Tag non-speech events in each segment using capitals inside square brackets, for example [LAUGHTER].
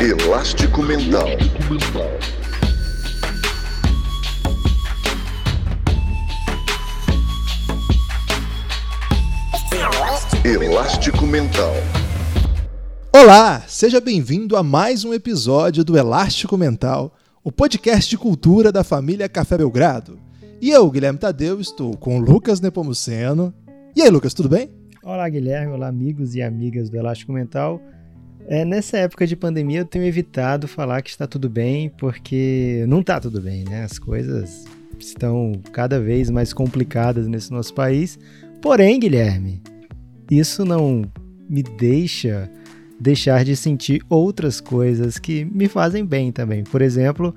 Elástico Mental. Elástico Mental. Olá, seja bem-vindo a mais um episódio do Elástico Mental, o podcast de cultura da família Café Belgrado. E eu, Guilherme Tadeu, estou com o Lucas Nepomuceno. E aí, Lucas, tudo bem? Olá, Guilherme. Olá, amigos e amigas do Elástico Mental. É, nessa época de pandemia eu tenho evitado falar que está tudo bem, porque não está tudo bem, né? As coisas estão cada vez mais complicadas nesse nosso país. Porém, Guilherme, isso não me deixa deixar de sentir outras coisas que me fazem bem também. Por exemplo,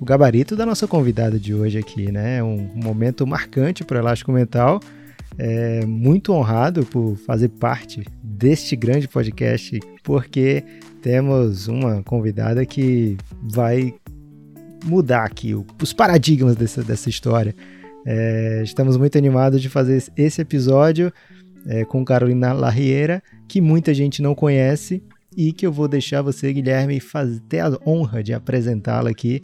o gabarito da nossa convidada de hoje aqui, né? Um momento marcante para o Elástico Mental. É muito honrado por fazer parte deste grande podcast, porque temos uma convidada que vai mudar aqui os paradigmas dessa, dessa história. É, estamos muito animados de fazer esse episódio é, com Carolina Larriera, que muita gente não conhece e que eu vou deixar você, Guilherme, fazer, ter a honra de apresentá-la aqui.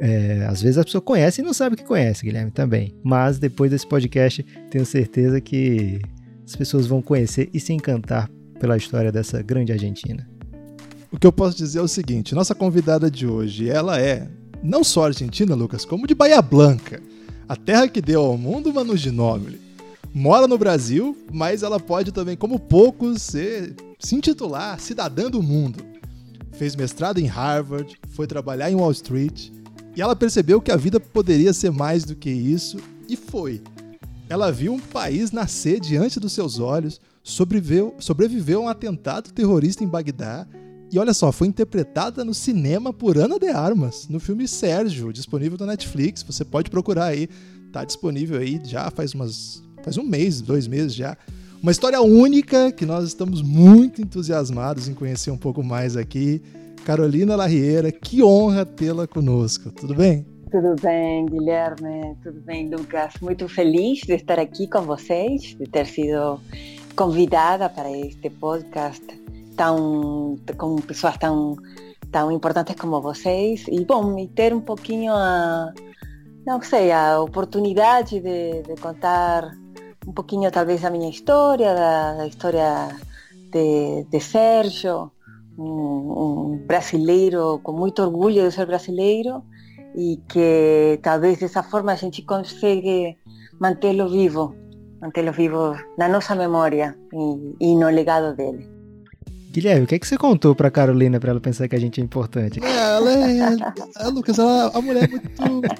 É, às vezes a pessoa conhece e não sabe que conhece, Guilherme, também. Mas depois desse podcast, tenho certeza que as pessoas vão conhecer e se encantar pela história dessa grande Argentina. O que eu posso dizer é o seguinte: nossa convidada de hoje, ela é não só argentina, Lucas, como de Bahia Blanca, a terra que deu ao mundo Manu Ginóbili. Mora no Brasil, mas ela pode também, como poucos, ser, se intitular cidadã do mundo. Fez mestrado em Harvard, foi trabalhar em Wall Street e ela percebeu que a vida poderia ser mais do que isso e foi. Ela viu um país nascer diante dos seus olhos, sobreviveu, sobreviveu a um atentado terrorista em Bagdá e olha só, foi interpretada no cinema por Ana de Armas, no filme Sérgio, disponível na Netflix. Você pode procurar aí, tá disponível aí já faz umas faz um mês, dois meses já. Uma história única que nós estamos muito entusiasmados em conhecer um pouco mais aqui. Carolina Larriera, que honra tê-la conosco. Tudo bem? Tudo bem, Guilherme? Tudo bem, Lucas? Muito feliz de estar aqui com vocês, de ter sido convidada para este podcast tão, com pessoas tão, tão importantes como vocês. E, bom, e ter um pouquinho a, não sei, a oportunidade de, de contar um pouquinho, talvez, da minha história, da, da história de, de Sérgio, um, um brasileiro com muito orgulho de ser brasileiro e que talvez dessa forma a gente consegue mantê-lo vivo, mantê-lo vivo na nossa memória e, e, no legado dele. Guilherme, o que, é que você contou para Carolina para ela pensar que a gente é importante? É, ela é, é, Lucas, ela, a mulher é muito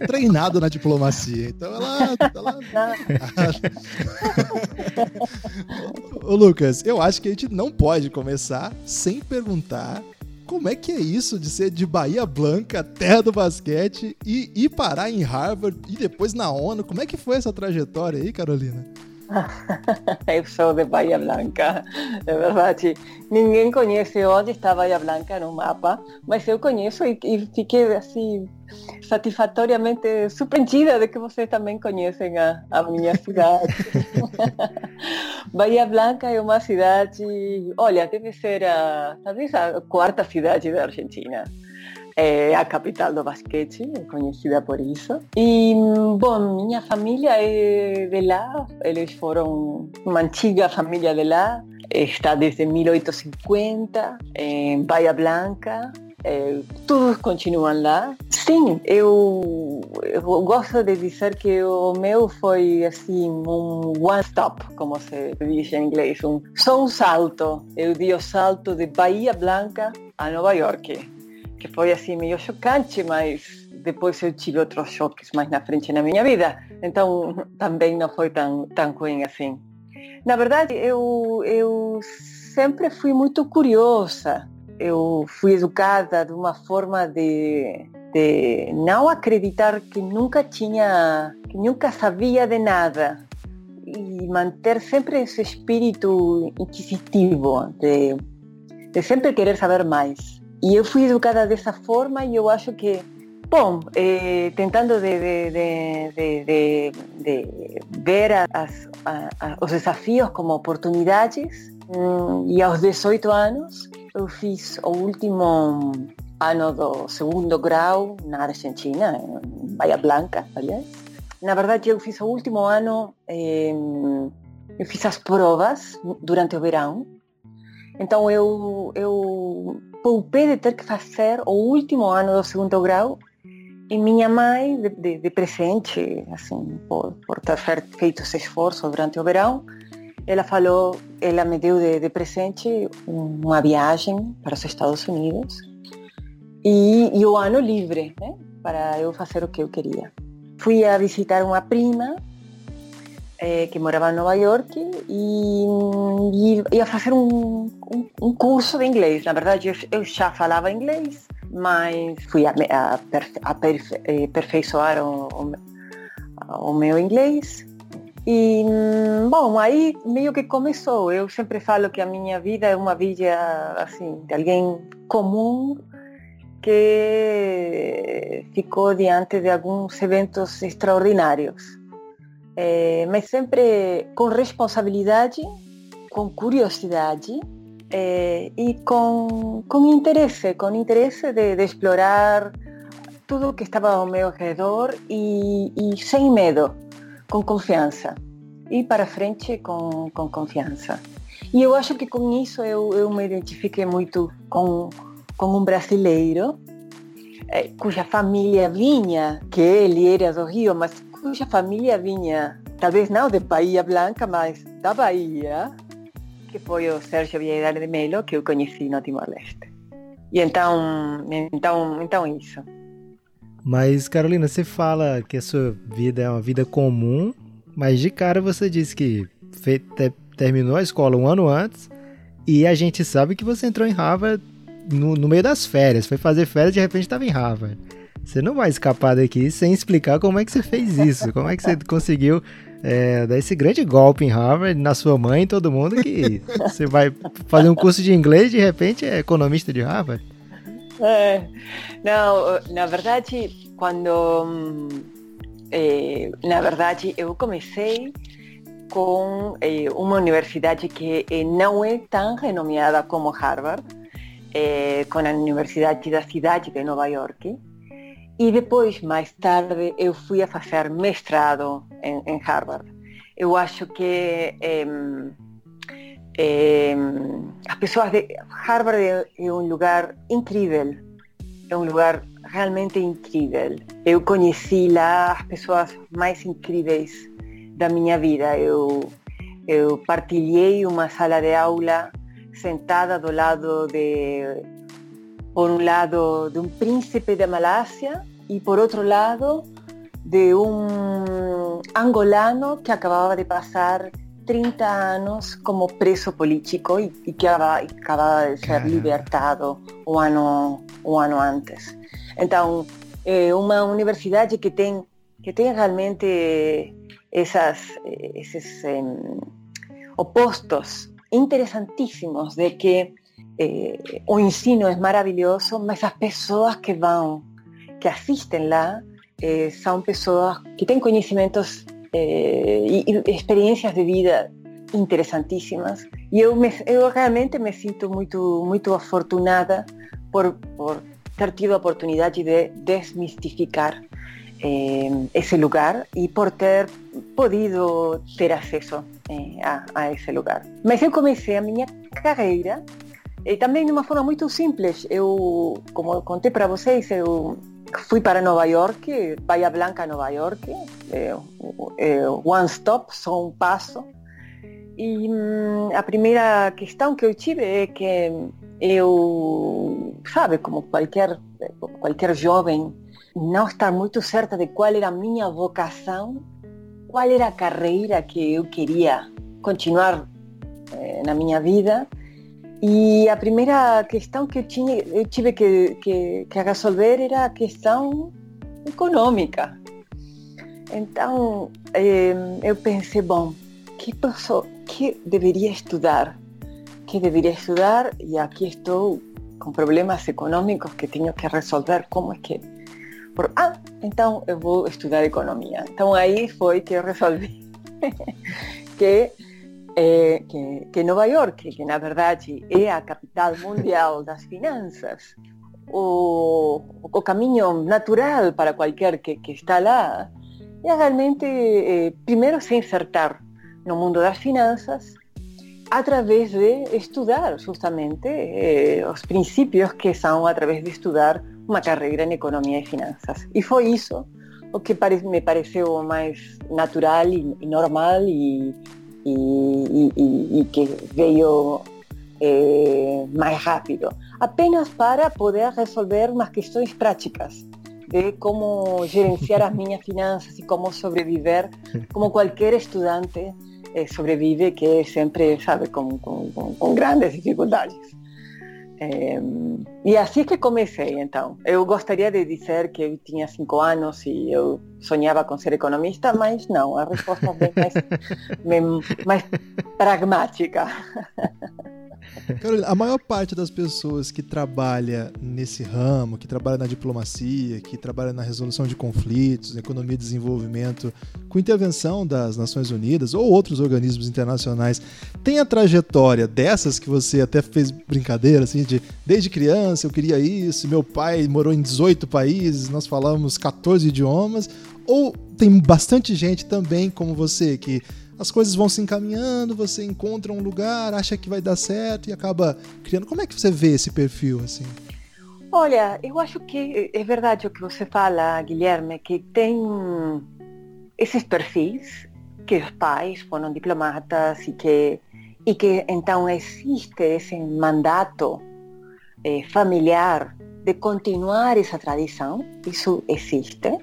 treinada na diplomacia, então ela. ela... [LAUGHS] Ô, Lucas, eu acho que a gente não pode começar sem perguntar como é que é isso de ser de Bahia Blanca, terra do basquete, e ir parar em Harvard e depois na ONU? Como é que foi essa trajetória aí, Carolina? [LAUGHS] Eu sou de Bahia Blanca, é verdade. Ninguém conhece onde está Bahia Blanca no mapa, mas eu conheço e, e fiquei assim satisfatoriamente surpreendida de que vocês também conhecem a, a minha cidade. [LAUGHS] Bahia Blanca é uma cidade, olha, deve ser a, talvez a quarta cidade da Argentina. É a capital do basquete, é conhecida por isso. E, bom, minha família é de lá, eles foram uma antiga família de lá, está desde 1850 em Bahia Blanca, é, todos continuam lá. Sim, eu, eu, gosto de dizer que o meu foi assim um one stop, como se diz em inglês, um, só um salto. Eu dei o salto de Bahia Blanca a Nova York, que foi assim meio chocante, mas depois eu tive outros choques mais na frente na minha vida, então também não foi tão, tão ruim assim. Na verdade, eu, eu sempre fui muito curiosa eu fui educada de uma forma de, de não acreditar que nunca tinha, que nunca sabia de nada e manter sempre esse espírito inquisitivo de, de sempre querer saber mais. E eu fui educada dessa forma e eu acho que, bom, eh, tentando de, de, de, de ver as, a, os desafios como oportunidades, e aos 18 anos eu fiz o último ano do segundo grau na Argentina, em Bahia Blanca, aliás. Na verdade, eu fiz o último ano, eh, eu fiz as provas durante o verão. Então, eu, eu poupei de ter que fazer o último ano do segundo grau e minha mãe, de, de, de presente, assim, por, por ter feito esse esforço durante o verão, ela falou, ela me deu de, de presente uma viagem para os Estados Unidos e, e o ano livre, né, para eu fazer o que eu queria. Fui a visitar uma prima eh, que morava em Nova York e, ia fazer um, curso de inglês. Na verdade, eu, já falava inglês, mas fui a, a, a perfe, eh, aperfeiçoar o, o, o meu inglês e, bom, aí meio que começou. Eu sempre falo que a minha vida é uma vida, assim, de alguém comum que ficou diante de alguns eventos extraordinários. É, mas sempre com responsabilidade, com curiosidade é, e com, com interesse, com interesse de, de explorar tudo que estava ao meu redor e, e sem medo com confiança. Ir para frente com, com confiança. E eu acho que com isso eu, eu me identifiquei muito com, com um brasileiro é, cuja família vinha, que ele era do Rio, mas cuja família vinha, talvez não de Bahia Blanca, mas da Bahia, que foi o Sérgio Vieira de Melo, que eu conheci no Timor-Leste. E então, então, então isso. Mas, Carolina, você fala que a sua vida é uma vida comum, mas de cara você disse que te terminou a escola um ano antes e a gente sabe que você entrou em Harvard no, no meio das férias, foi fazer férias e de repente estava em Harvard. Você não vai escapar daqui sem explicar como é que você fez isso, como é que você conseguiu é, dar esse grande golpe em Harvard, na sua mãe e todo mundo, que [LAUGHS] você vai fazer um curso de inglês e de repente é economista de Harvard. É, não, na verdade, quando. É, na verdade, eu comecei com é, uma universidade que não é tão renomeada como Harvard, com a Universidade da Cidade de Nova York. E depois, mais tarde, eu fui a fazer mestrado em, em Harvard. Eu acho que é, as pessoas de Harvard é um lugar incrível, é um lugar realmente incrível. Eu conheci lá as pessoas mais incríveis da minha vida. Eu, eu partilhei uma sala de aula sentada do lado de, por um lado, de um príncipe da Malásia e por outro lado de um angolano que acabava de passar 30 anos como preso político e, e que acabava de ser Caramba. libertado um ano, um ano antes. Então, é uma universidade que tem, que tem realmente essas, esses um, opostos interessantíssimos de que eh, o ensino é maravilhoso, mas as pessoas que vão, que assistem lá, eh, são pessoas que têm conhecimentos eh, e, experiências de vida interessantíssimas. E eu, me, eu realmente me sinto muito, muito afortunada por, por ter tido a oportunidade de desmistificar eh, esse lugar e por ter podido ter acesso eh, a, a, esse lugar. Mas eu comecei a minha carreira e também de uma forma muito simples. Eu, como eu contei para vocês, eu fui para Nova York, Bahia Blanca, Nova York, é, é, one stop, só um passo. E hum, a primeira questão que eu tive é que eu, sabe, como qualquer, qualquer jovem, não estar muito certa de qual era a minha vocação, qual era a carreira que eu queria continuar eh, na minha vida e a primeira questão que eu, tive que, que, que resolver era a questão econômica. Então, eh, eu pensei, bom, que, pessoa, que deveria estudar? Que deveria estudar? E aqui estou com problemas econômicos que tenho que resolver. Como é que... Por, ah, então eu vou estudar economia. Então aí foi que eu resolvi [LAUGHS] que é, que, que Nova York, que na verdade é a capital mundial [LAUGHS] das finanças, o, o natural para qualquer que, está lá é realmente, eh, primeiro, se insertar no mundo das finanças através de estudar justamente eh, os princípios que são através de estudar uma carreira em economia e finanças. E foi isso o que me pareceu mais natural e, e normal e, e, e, que veio eh, mais rápido, apenas para poder resolver umas questões práticas de [LAUGHS] como gerenciar as minhas finanças e como sobreviver, como qualquer estudante eh, sobrevive, que sempre, sabe, com, com, com grandes dificuldades. É, e assim que comecei, então. Eu gostaria de dizer que eu tinha cinco anos e eu sonhava com ser economista, mas não, a resposta é bem mais, bem [LAUGHS] mais pragmática. Carolina, a maior parte das pessoas que trabalha nesse ramo, que trabalha na diplomacia, que trabalha na resolução de conflitos, economia e desenvolvimento, com intervenção das Nações Unidas ou outros organismos internacionais, tem a trajetória dessas que você até fez brincadeira, assim, de desde criança eu queria isso, meu pai morou em 18 países, nós falamos 14 idiomas, ou tem bastante gente também como você que as coisas vão se encaminhando, você encontra um lugar, acha que vai dar certo e acaba criando. Como é que você vê esse perfil assim? Olha, eu acho que é verdade o que você fala, Guilherme, que tem esses perfis que os pais foram diplomatas e que e que então existe esse mandato eh, familiar de continuar essa tradição, isso existe.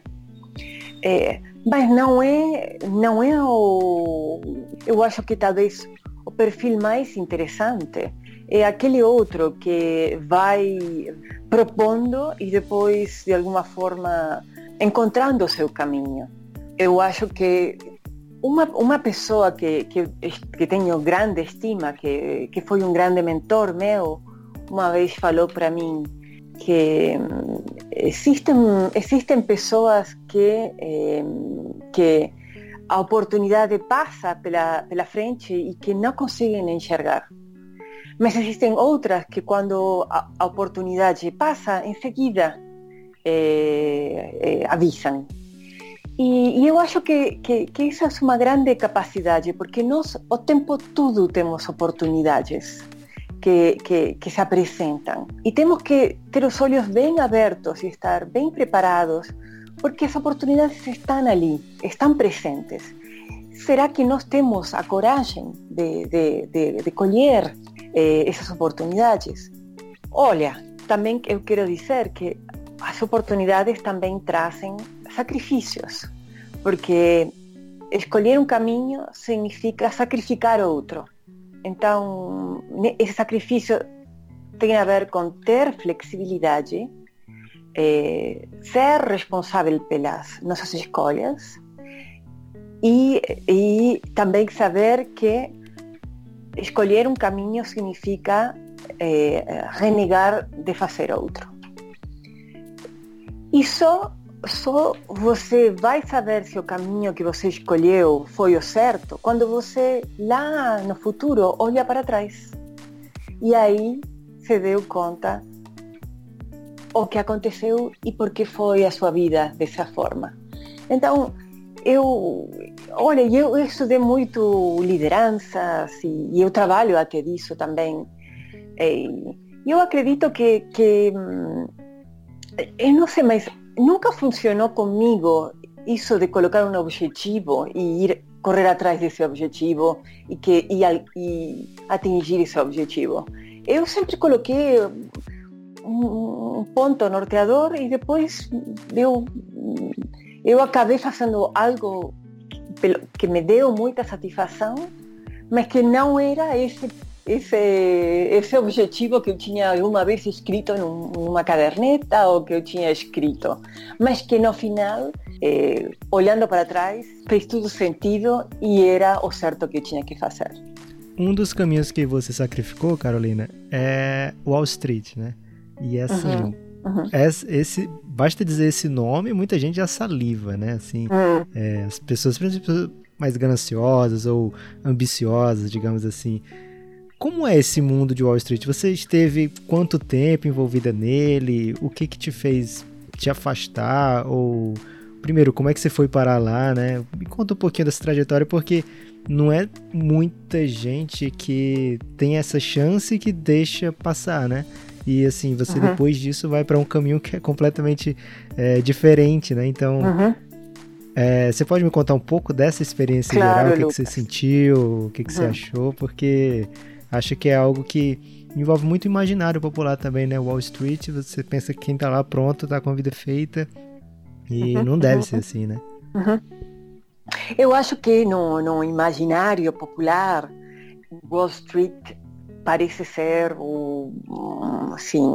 Eh, mas não é, não é o. Eu acho que talvez o perfil mais interessante é aquele outro que vai propondo e depois, de alguma forma, encontrando o seu caminho. Eu acho que uma, uma pessoa que, que, que tenho grande estima, que, que foi um grande mentor meu, uma vez falou para mim que existem, existem pessoas que, eh, que a oportunidade passa pela, pela frente e que não conseguem enxergar. Mas existem outras que quando a, a oportunidade passa, em seguida eh, eh, avisam. E, e, eu acho que, que, que essa é uma grande capacidade, porque nós o tempo todo temos oportunidades que, que, que, se apresentam. E temos que ter os olhos bem abertos e estar bem preparados, porque as oportunidades estão ali, estão presentes. Será que nós temos a coragem de, de, de, colher eh, essas oportunidades? Olha, também eu quero dizer que as oportunidades também trazem sacrifícios, porque escolher um caminho significa sacrificar outro. Então, esse sacrifício tem a ver com ter flexibilidade, é, ser responsável pelas nossas escolhas e, e também saber que escolher um caminho significa é, renegar de fazer outro. Isso só você vai saber se o caminho que você escolheu foi o certo quando você lá no futuro olha para trás. E aí se deu conta o que aconteceu e por que foi a sua vida dessa forma. Então, eu, olha, eu estudei muito lideranças e, e eu trabalho até disso também. E eu acredito que, que hum, eu não sei, mas nunca funcionou comigo isso de colocar um objetivo e ir correr atrás desse objetivo e que e, e atingir esse objetivo. Eu sempre coloquei um, ponto norteador e depois eu eu acabei fazendo algo que me deu muita satisfação, mas que não era esse esse, esse objetivo que eu tinha uma vez escrito num, numa caderneta ou que eu tinha escrito, mas que no final, eh, olhando para trás, fez tudo sentido e era o certo que eu tinha que fazer. Um dos caminhos que você sacrificou, Carolina, é Wall Street, né? E é assim, uhum. Uhum. esse, basta dizer esse nome, muita gente já saliva, né? Assim, uhum. é, as pessoas, mais gananciosas ou ambiciosas, digamos assim, Como é esse mundo de Wall Street? Você esteve quanto tempo envolvida nele? O que que te fez te afastar? Ou primeiro, como é que você foi parar lá, né? Me conta um pouquinho dessa trajetória, porque não é muita gente que tem essa chance que deixa passar, né? E assim, você uhum. depois disso vai para um caminho que é completamente é, diferente, né? Então, uhum. é, você pode me contar um pouco dessa experiência claro, geral? O que, que, você sentiu? O que, que uhum. você achou? Porque acho que é algo que envolve muito imaginário popular também, né? Wall Street, você pensa que quem tá lá pronto, tá com a vida feita. E uhum, não deve uhum. ser assim, né? Uhum. Eu acho que no, no imaginário popular, Wall Street parece ser assim,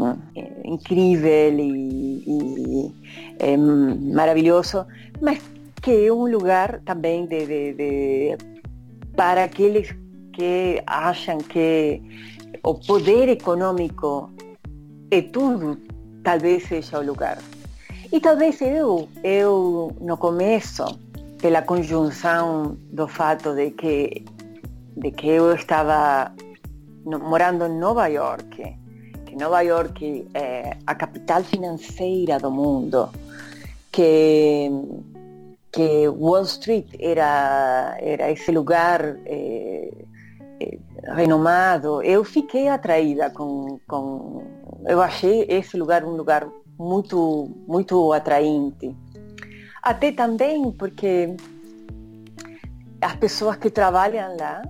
incrível e, e é, maravilhoso, mas que é um lugar também de, para aqueles que acham que o poder econômico é tudo, talvez seja o lugar. E talvez eu, eu no começo, pela conjunção do fato de que, de que eu estava morando em Nova York, que Nova York é a capital financeira do mundo, que que Wall Street era era esse lugar eh, eh, renomado, eu fiquei atraída com, com eu achei esse lugar um lugar muito muito atraente. Até também porque as pessoas que trabalham lá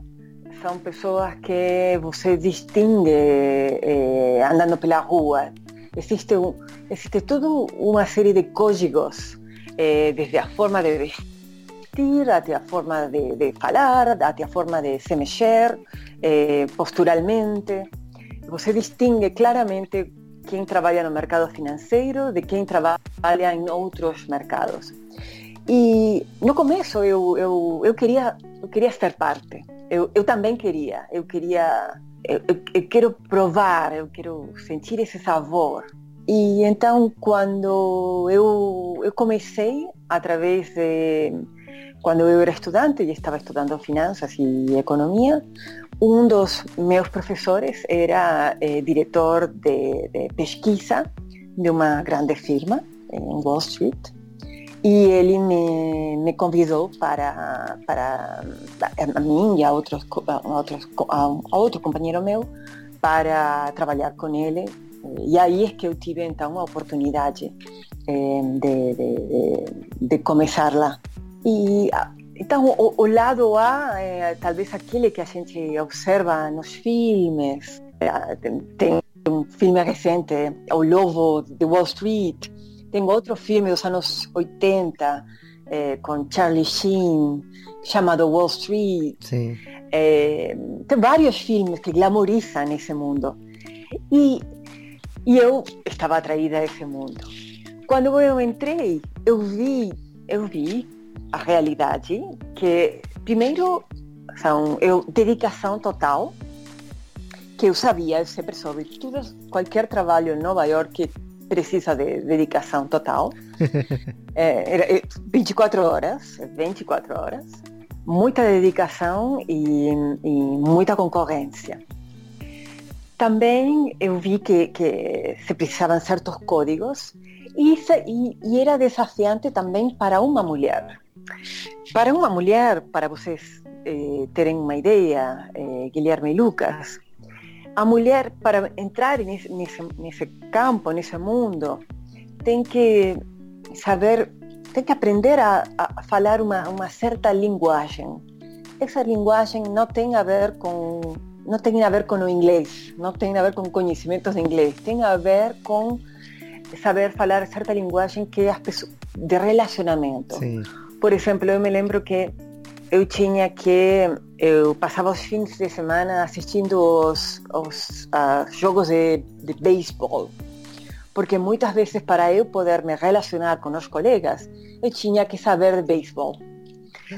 são pessoas que você distingue eh, andando pela rua. Existe, existe toda uma série de códigos, eh, desde a forma de vestir, até a forma de, de falar, até a forma de se mexer, eh, posturalmente. Você distingue claramente quem trabalha no mercado financeiro de quem trabalha em outros mercados. E no começo eu, eu, eu, queria, eu queria ser parte. Eu, eu também queria. Eu queria. Eu, eu, eu quero provar, eu quero sentir esse sabor. E então, quando eu, eu comecei, através de. Quando eu era estudante e estava estudando finanças e economia, um dos meus professores era eh, diretor de, de pesquisa de uma grande firma em Wall Street. E ele me, me convidou para, para a mim e a, outros, a, outros, a outro companheiro meu para trabalhar com ele. E aí é que eu tive então a oportunidade eh, de, de, de, de, começar lá. E então o, o lado A é talvez aquele que a gente observa nos filmes. Tem um filme recente, O Lobo de Wall Street, tenho outro filme dos anos 80 eh, com Charlie Sheen chamado Wall Street. Sim. Eh, tem vários filmes que glamorizam esse mundo. E, e eu estava atraída a esse mundo. Quando eu entrei, eu vi, eu vi a realidade que primeiro são eu dedicação total que eu sabia, eu sempre soube, tudo, qualquer trabalho em Nova York precisa de dedicação total. [LAUGHS] é, 24 horas, 24 horas, muita dedicação e, e muita concorrência. Também eu vi que, que se precisavam certos códigos e, e, e era desafiante também para uma mulher. Para uma mulher, para vocês eh, terem uma ideia, eh, Guilherme e Lucas, a mulher, para entrar nesse, nesse, nesse campo, nesse mundo, tem que saber, tem que aprender a, a falar uma, uma certa linguagem. Essa linguagem não tem a ver com não tem a ver com o inglês, não tem a ver com conhecimentos de inglês, tem a ver com saber falar certa linguagem que é as pessoas, de relacionamento. Sim. Por exemplo, eu me lembro que eu tinha que eu passava os fins de semana assistindo os, os uh, jogos de, de beisebol. Porque muitas vezes para eu poder me relacionar com os colegas eu tinha que saber de beisebol.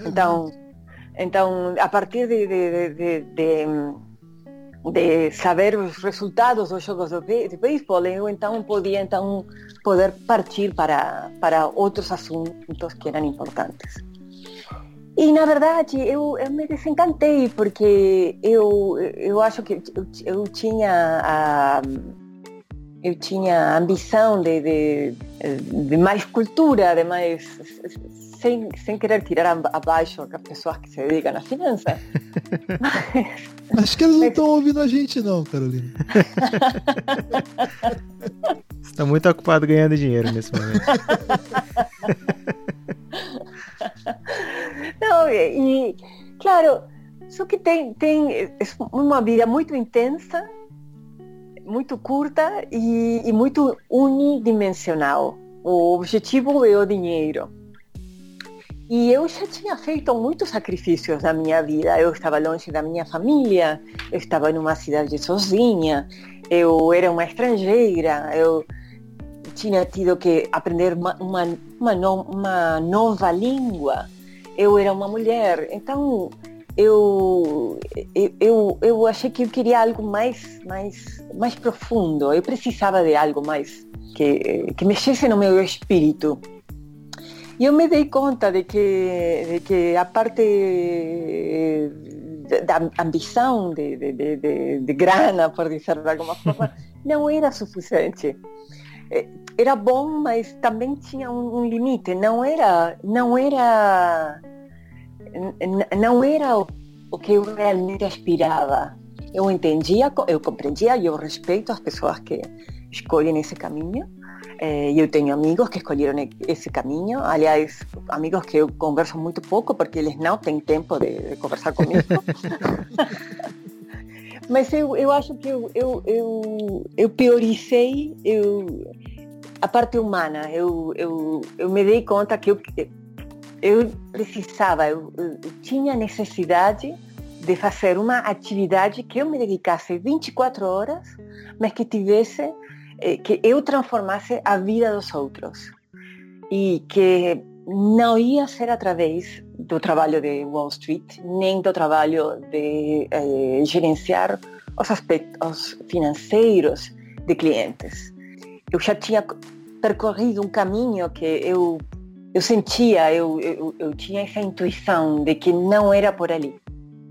Então então a partir de, de, de, de, de saber os resultados dos jogos de beisebol eu então podia então poder partir para para outros assuntos que eram importantes E na verdade eu, eu me desencantei porque eu, eu acho que eu, eu tinha a eu tinha a ambição de, de, de, mais cultura, de mais sem, sem querer tirar abaixo as pessoas que se dedicam à finança. Mas... [LAUGHS] Acho que eles não estão ouvindo a gente não, Carolina. Você está muito ocupado ganhando dinheiro nesse momento. [LAUGHS] Não, e, claro, só que tem, tem uma vida muito intensa, muito curta e, e muito unidimensional. O objetivo é o dinheiro. E eu já tinha feito muitos sacrifícios na minha vida. Eu estava longe da minha família, eu estava numa cidade sozinha, eu era uma estrangeira, eu tinha tido que aprender uma, uma, uma, no, uma nova língua. Eu era uma mulher, então eu, eu, eu achei que eu queria algo mais, mais, mais profundo. Eu precisava de algo mais que, que mexesse no meu espírito. E eu me dei conta de que, de que a parte da ambição de, de, de, de grana, por dizer de alguma forma, [LAUGHS] não era suficiente. Eh, era bom, mas também tinha um, limite. Não era, não era, não era o, o que eu realmente aspirava. Eu entendia, eu compreendia e eu respeito as pessoas que escolhem esse caminho. Eh, eu tenho amigos que escolheram esse caminho, aliás, amigos que eu converso muito pouco porque eles não têm tempo de, de conversar comigo. [LAUGHS] Mas eu, eu acho que eu, eu, eu, eu priorizei eu, a parte humana. Eu, eu, eu me dei conta que eu, eu precisava, eu, eu tinha necessidade de fazer uma atividade que eu me dedicasse 24 horas, mas que tivesse, eh, que eu transformasse a vida dos outros. E que não ia ser através do trabalho de Wall Street, nem do trabalho de eh, gerenciar os aspectos financeiros de clientes. Eu já tinha percorrido um caminho que eu eu sentia, eu, eu, eu tinha essa intuição de que não era por ali,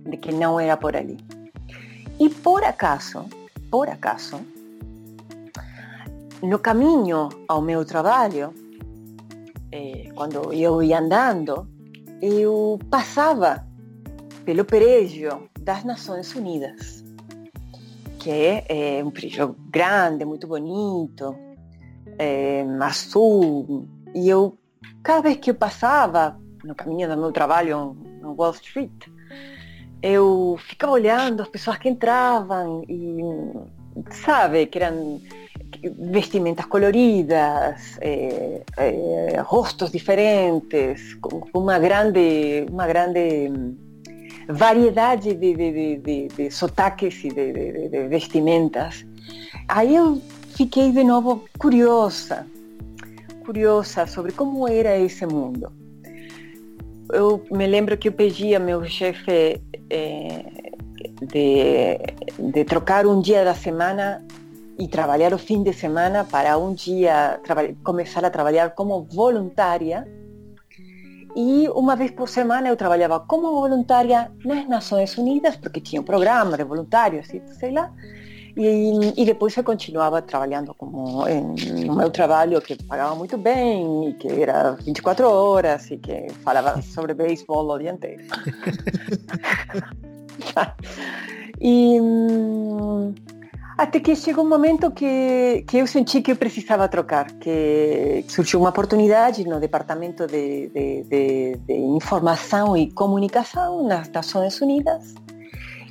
de que não era por ali. E por acaso, por acaso, no caminho ao meu trabalho, eh, quando eu ia andando, eu passava pelo prédio das Nações Unidas, que é, é um prédio grande, muito bonito, é, azul, e eu cada vez que eu passava no caminho do meu trabalho no Wall Street, eu ficava olhando as pessoas que entravam e, sabe, que eram vestimentas coloridas, eh, eh, rostos diferentes, com uma grande, uma grande variedade de, de, de, de sotaques e de, vestimentas. Aí eu fiquei de novo curiosa, curiosa sobre como era esse mundo. Eu me lembro que eu pedi a meu chefe eh, de, de trocar um dia da semana e trabalhar o fim de semana para um dia começar a trabalhar como voluntária. E uma vez por semana eu trabalhava como voluntária nas Nações Unidas, porque tinha um programa de voluntários e sei lá. E, e depois eu continuava trabalhando como em, no meu trabalho que pagava muito bem e que era 24 horas e que falava sobre beisebol o dia inteiro. e até que chegou um momento que, que eu senti que eu precisava trocar, que surgiu uma oportunidade no Departamento de, de, de, de Informação e Comunicação nas Nações Unidas.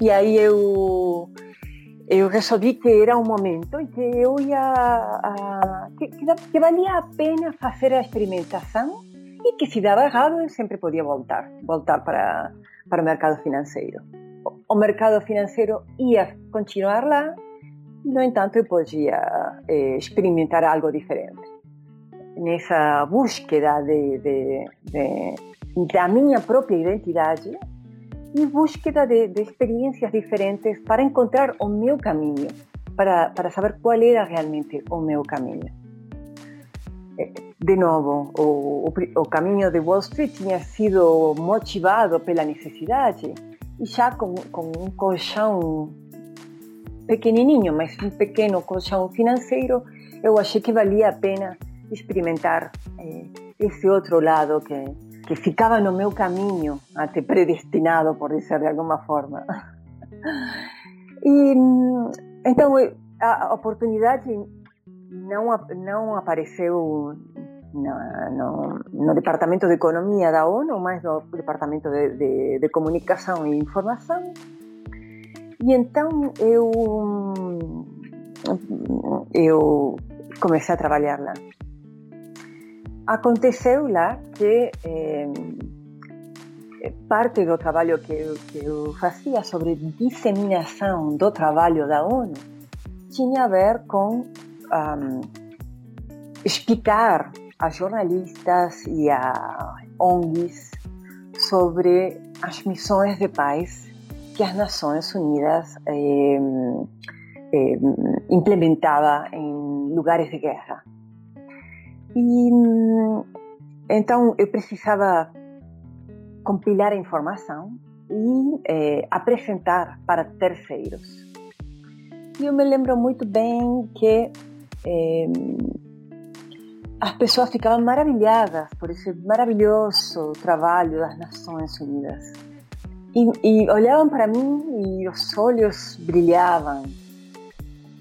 E aí eu eu resolvi que era um momento e que eu ia a, que, que, valia a pena fazer a experimentação e que se dava errado eu sempre podia voltar voltar para para o mercado financeiro o mercado financeiro ia continuar lá no entanto eu podia eh, experimentar algo diferente nessa búsqueda de, de, de da minha própria identidade e búsqueda de, de experiencias diferentes para encontrar o meu caminho, para, para saber qual era realmente o meu caminho. de novo, o, o, o caminho de Wall Street tinha sido motivado pela necessidade e já com, com um colchão pequenininho, mas um pequeno colchão financeiro, eu achei que valia a pena experimentar eh, esse outro lado que, que ficava no meu caminho, até predestinado, por dizer de alguma forma. [LAUGHS] E então a oportunidade não, não apareceu no, Departamento de Economia da ONU, mas no Departamento de, de, de Comunicação e Informação. E então eu, eu comecei a trabalhar lá. Aconteceu lá que eh, parte do trabalho que eu, que eu fazia sobre disseminação do trabalho da ONU tinha a ver com um, explicar a jornalistas e a ONGs sobre as missões de paz que as Nações Unidas eh, eh, em lugares de guerra. E então eu precisava compilar a informação e eh, apresentar para terceiros. E eu me lembro muito bem que eh, as pessoas ficavam maravilhadas por esse maravilhoso trabalho das Nações Unidas. E, e olhavam para mim e os olhos brilhavam.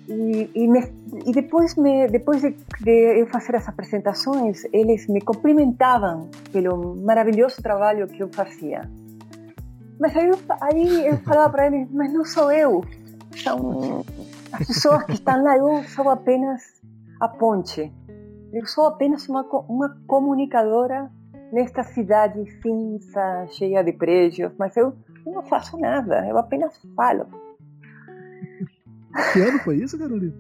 E, e, me, e depois, me, depois de, de, eu fazer as apresentações, eles me cumprimentavam pelo maravilhoso trabalho que eu fazia. Mas aí eu, aí eu [LAUGHS] falava para eles, mas não sou eu. São as pessoas que estão lá, eu sou apenas a ponte. Eu sou apenas uma, uma comunicadora nesta cidade cinza, cheia de prédios, mas eu, eu não faço nada, eu apenas falo. Que ano foi isso, Carolina?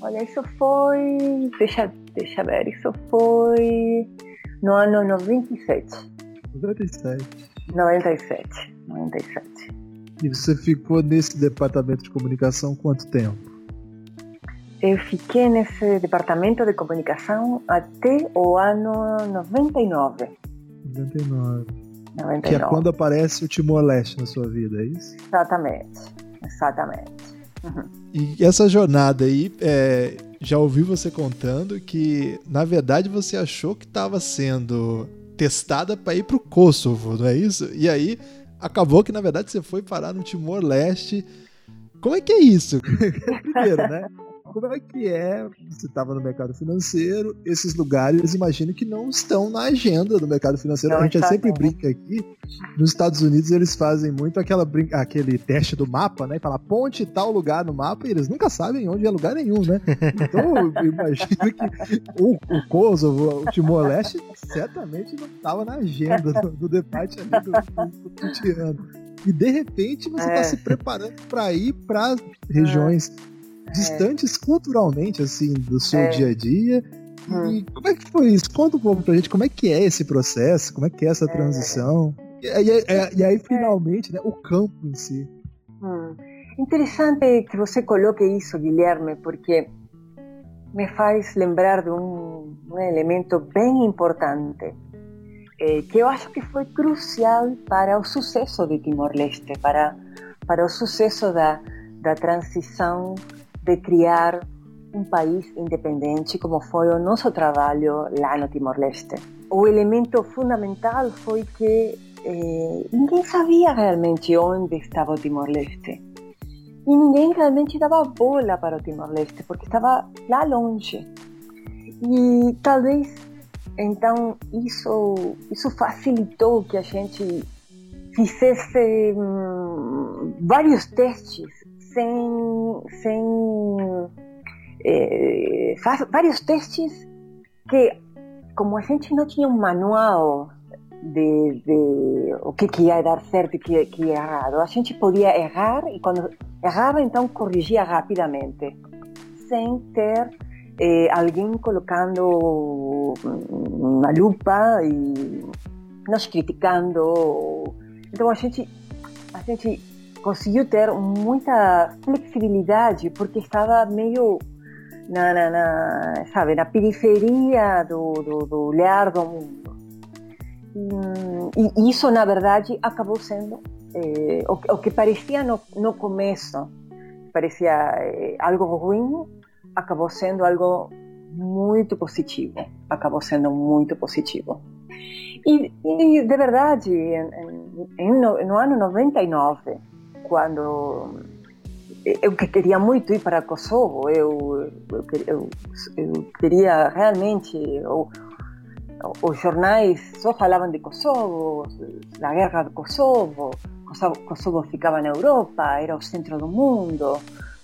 Olha, isso foi. Deixa, deixa ver, isso foi no ano 97. 97. 97. 97. E você ficou nesse departamento de comunicação quanto tempo? Eu fiquei nesse departamento de comunicação até o ano 99. 99. 99. Que é quando aparece o Timor-Leste na sua vida, é isso? Exatamente. Exatamente. Uhum. E essa jornada aí, é, já ouvi você contando que, na verdade, você achou que estava sendo testada para ir para o Kosovo, não é isso? E aí acabou que, na verdade, você foi parar no Timor-Leste. Como é que é isso? [LAUGHS] Primeiro, né? Como é que é? Você estava no mercado financeiro, esses lugares, imagino que não estão na agenda do mercado financeiro. Não a gente é sempre brinca aqui. Nos Estados Unidos eles fazem muito aquela brinca, aquele teste do mapa, né? Fala ponte tal lugar no mapa e eles nunca sabem onde é lugar nenhum, né? Então eu [LAUGHS] imagino que o, o Kosovo, o Timor-Leste, certamente não estava na agenda do, do debate ali do, do, do E de repente você está é. se preparando para ir para regiões distantes culturalmente, assim, do seu é. dia a dia. Hum. E como é que foi isso? Conta um pouco pra gente como é que é esse processo, como é que é essa é. transição. E, e, e, e aí, finalmente, né, o campo em si. Hum. Interessante que você coloque isso, Guilherme, porque me faz lembrar de um, um elemento bem importante, eh, que eu acho que foi crucial para o sucesso de Timor-Leste, para, para o sucesso da, da transição de criar um país independente, como foi o nosso trabalho lá no Timor-Leste. O elemento fundamental foi que eh, ninguém sabia realmente onde estava o Timor-Leste. E ninguém realmente dava bola para o Timor-Leste, porque estava lá longe. E talvez, então, isso, isso facilitou que a gente fizesse hum, vários testes sem, sem é, faz vários testes que, como a gente não tinha um manual de, de o que, que ia dar certo e que, que ia errado, a gente podia errar e quando errava, então corrigia rapidamente, sem ter eh, alguém colocando uma lupa e nos criticando. Então a gente, a gente conseguiu ter muita flexibilidade porque estava meio na, na, na, sabe, na periferia do, do, do olhar do mundo. E, e, isso, na verdade, acabou sendo eh, o, o, que parecia no, no começo, parecia eh, algo ruim, acabou sendo algo muito positivo. Acabou sendo muito positivo. E, e de verdade, em, em, no, no ano 99, quando eu que queria muito ir para Kosovo, eu, queria realmente. Os jornais só falavam de Kosovo, da guerra de Kosovo, Kosovo, Kosovo ficava na Europa, era o centro do mundo,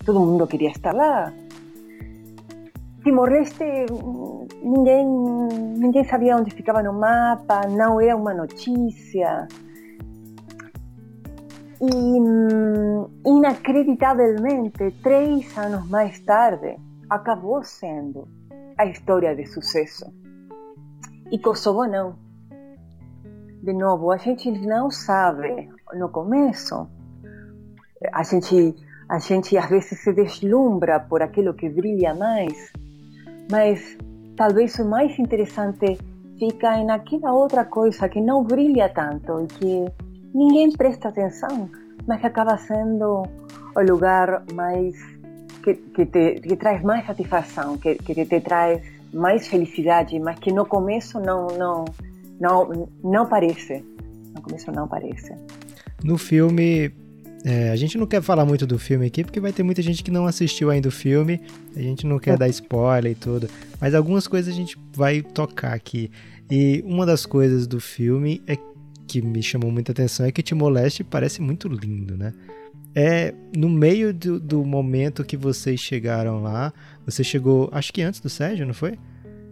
todo mundo queria estar lá. Timor-Leste, ninguém, ninguém sabia onde ficava no mapa, não era uma notícia. E, inacreditavelmente, três anos mais tarde, acabou sendo a história de sucesso. E Kosovo não. De novo, a gente não sabe no começo. A gente, a gente às vezes se deslumbra por aquilo que brilha mais, mas talvez o mais interessante fica em aquela outra coisa que não brilha tanto e que ninguém presta atenção, mas que acaba sendo o lugar mais que, que, te, que traz mais satisfação, que, que te traz mais felicidade, mas que no começo não não não não parece. No começo não parece. No filme, é, a gente não quer falar muito do filme aqui, porque vai ter muita gente que não assistiu ainda o filme. A gente não quer é. dar spoiler e tudo. Mas algumas coisas a gente vai tocar aqui. E uma das coisas do filme é que me chamou muita atenção é que Timor-Leste parece muito lindo, né? É no meio do, do momento que vocês chegaram lá, você chegou, acho que antes do Sérgio, não foi?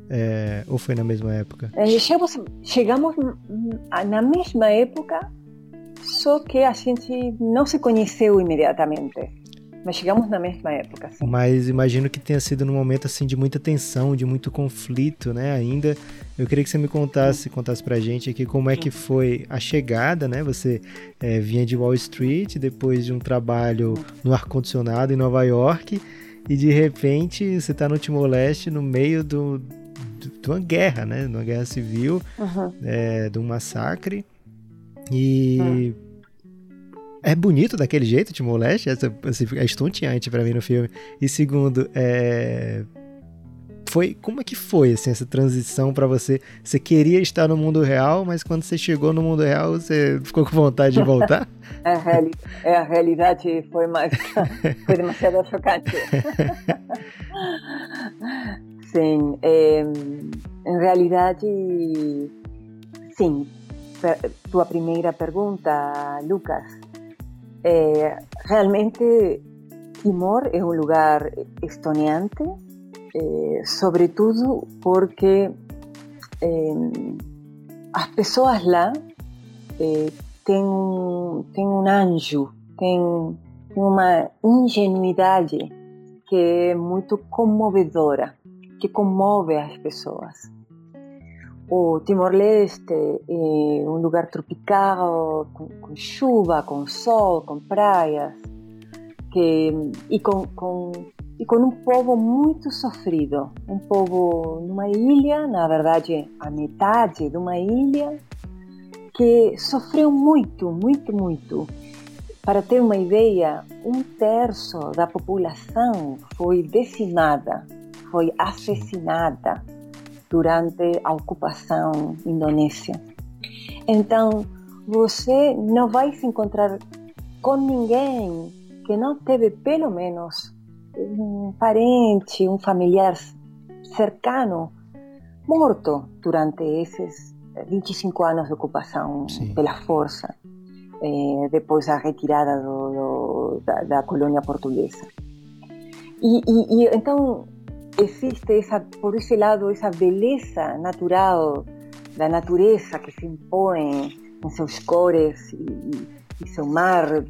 É, ou foi na mesma época? É, chegamos, chegamos na mesma época, só que a gente não se conheceu imediatamente. Mas chegamos na mesma época, sim. Mas imagino que tenha sido num momento assim de muita tensão, de muito conflito, né? Ainda. Eu queria que você me contasse, contasse pra gente aqui como é que foi a chegada, né? Você é, vinha de Wall Street, depois de um trabalho no ar-condicionado em Nova York, e de repente você está no Timor-Leste no meio do, de uma guerra, né? De uma guerra civil, uhum. é, de um massacre. E uhum. é bonito daquele jeito, Timor-Leste, essa, é estonteante para mim no filme. E segundo, é foi como é que foi assim, essa transição para você? Você queria estar no mundo real, mas quando você chegou no mundo real, você ficou com vontade de voltar? [LAUGHS] a, reali é, a realidade foi mais [LAUGHS] foi demasiado chocante. [LAUGHS] sim, é, em realidade, sim. Tua primeira pergunta, Lucas, é, realmente Timor é um lugar estoniante eh, sobretudo porque eh, as pessoas lá eh, têm, um, têm um anjo, têm, uma ingenuidade que é muito comovedora, que comove as pessoas. O Timor-Leste é um lugar tropical, com, com, chuva, com sol, com praias, que, e com, com e com um povo muito sofrido, um povo numa ilha, na verdade a metade de uma ilha, que sofreu muito, muito, muito. Para ter uma ideia, um terço da população foi decimada, foi assassinada durante a ocupação indonésia. Então, você não vai se encontrar com ninguém que não teve pelo menos um parente, um familiar cercano morto durante esses 25 anos de ocupação Sim. pela força, eh, depois da retirada do, do, da, da, colônia portuguesa. E, e, e, então existe essa, por esse lado essa beleza natural da natureza que se impõe em seus cores e, e seu mar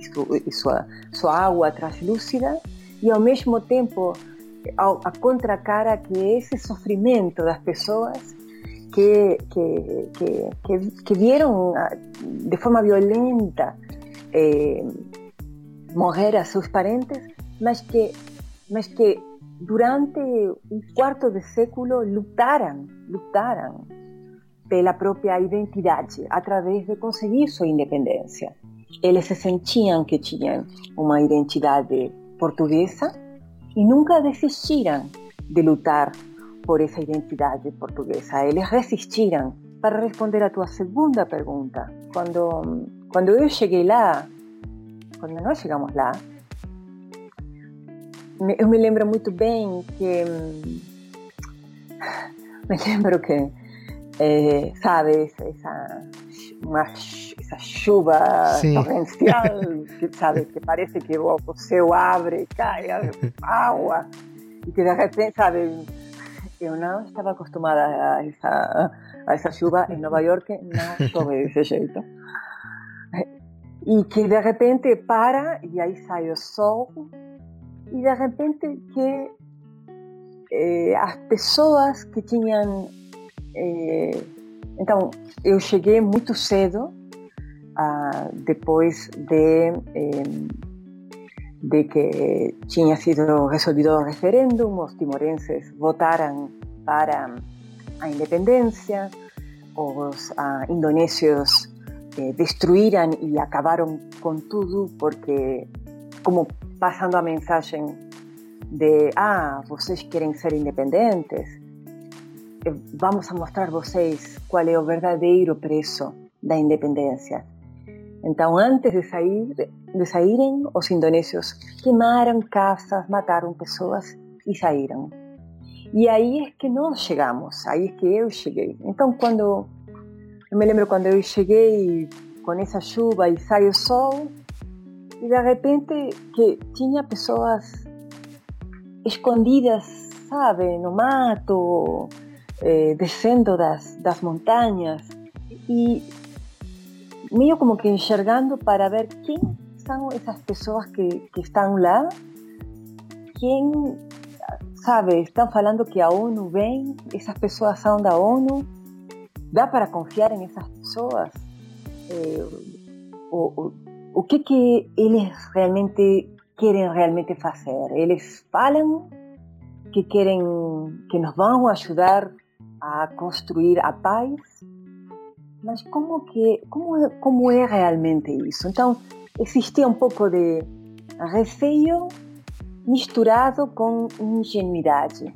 su, e sua, sua água translúcida e ao mesmo tempo a, contracara que é esse sofrimento das pessoas que, que, que, que, que vieram de forma violenta eh, morrer a seus parentes, mas que, mas que durante um quarto de século lutaram, lutaram pela própria identidade através de conseguir sua independência. Eles se sentiam que tinham uma identidade portuguesa e nunca desistiram de lutar por essa identidade portuguesa. Eles resistiram. Para responder a tua segunda pergunta, quando, quando eu cheguei lá, quando nós chegamos lá, eu me lembro muito bem que. Me lembro que, eh, sabes, essa, uma, essa chuva Sim. torrencial, [LAUGHS] que, sabe, que parece que o céu abre cai água, e que de repente, sabe, eu não estava acostumada a essa, a essa chuva em Nova York, não chove desse jeito. E que de repente para e aí sai o sol e de repente que eh, as pessoas que tinham eh, então eu cheguei muito cedo ah, depois de de que tinha sido resolvido o referéndum, os timorenses votaram para a independência, os ah, indonésios eh, destruíram e acabaram com tudo porque como passando a mensagem de ah, vocês querem ser independentes, vamos a mostrar vocês qual é o verdadeiro preço da independência. Então, antes de sair, de saírem, os indonésios queimaram casas, mataram pessoas e saíram. E aí é que nós chegamos, aí é que eu cheguei. Então, quando eu me lembro quando eu cheguei com essa chuva e sai o sol, e de repente que tinha pessoas escondidas, sabe, no mato, eh, descendo das, das montanhas e meio como que enxergando para ver quem são essas pessoas que, que estão lá, quem, sabe, estão falando que a ONU vem, essas pessoas são da ONU, dá para confiar em essas pessoas? Eh, o, o que que eles realmente querem realmente fazer? Eles falam que querem que nos vão ajudar a construir a paz, mas como que como é, como é realmente isso? Então existia um pouco de receio misturado com ingenuidade,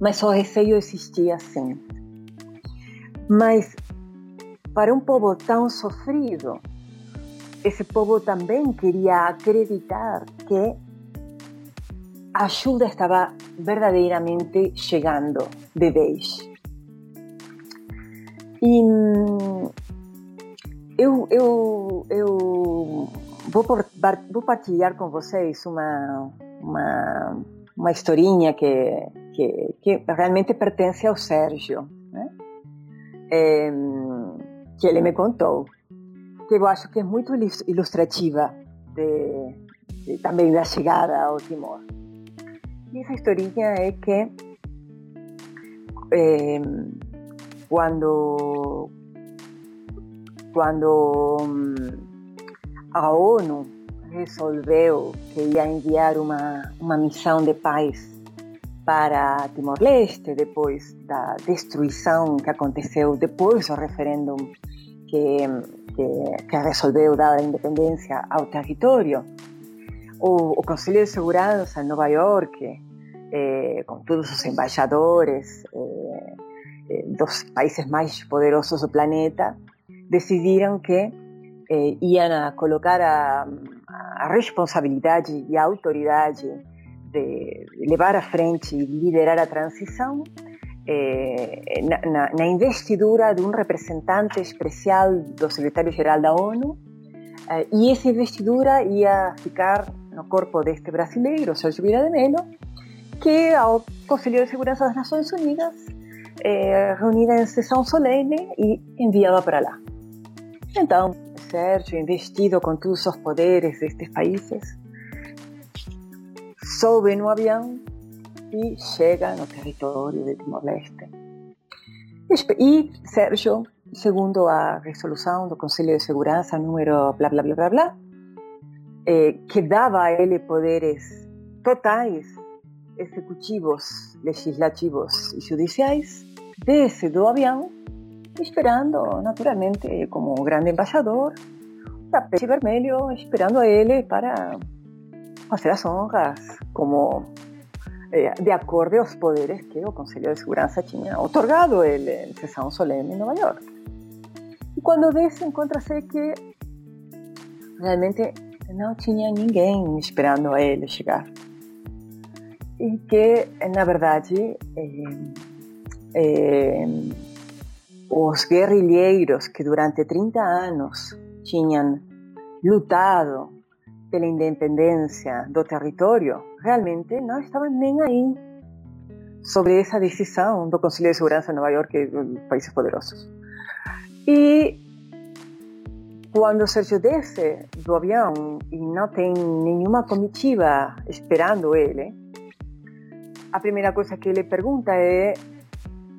mas o receio existia sim. Mas para um povo tão sofrido esse povo também queria acreditar que a ajuda estava verdadeiramente chegando de vez. E eu, eu, eu vou, partilhar com vocês uma, uma, uma historinha que, que, que realmente pertence ao Sérgio, né? que ele me contou que eu acho que é muito ilustrativa de, de, também da chegada ao Timor. E essa historinha é que eh, quando quando a ONU resolveu que ia enviar uma, uma missão de paz para Timor-Leste, depois da destruição que aconteceu depois do referendo que que, que resolveu dar a independência ao território. O, o Conselho de Segurança em Nova York, eh, com todos os embaixadores eh, eh, dos países mais poderosos do planeta, decidiram que eh, iam a colocar a, a responsabilidade e a autoridade de levar à frente e liderar a transição eh, na, na, investidura de um representante especial do secretário-geral da ONU, eh, e essa investidura ia ficar no corpo deste brasileiro, Sérgio Vieira de Mello, que ao Conselho de Segurança das Nações Unidas, eh, reunida em sessão solene e enviada para lá. Então, Sérgio, investido com todos os poderes destes países, sobe no avião e chega no território de Timor-Leste. E Sérgio, segundo a resolução do Conselho de Segurança número blá blá blá blá blá, eh, que dava a ele poderes totais executivos, legislativos e judiciais, desce do avião, esperando, naturalmente, como grande embaixador, tapete vermelho, esperando a ele para fazer as honras, como eh, de acordo aos poderes que o Conselho de Segurança tinha otorgado ele em sessão solene em Nova York. E quando desce, encontra-se que realmente não tinha ninguém esperando a ele chegar. E que, na verdade, eh, eh, os guerrilheiros que durante 30 anos tinham lutado pela independência do território realmente não estavam nem aí sobre essa decisão do Conselho de Segurança de Nova York e dos países poderosos. E quando Sérgio desce do avião e não tem nenhuma comitiva esperando ele, a primeira coisa que ele pergunta é,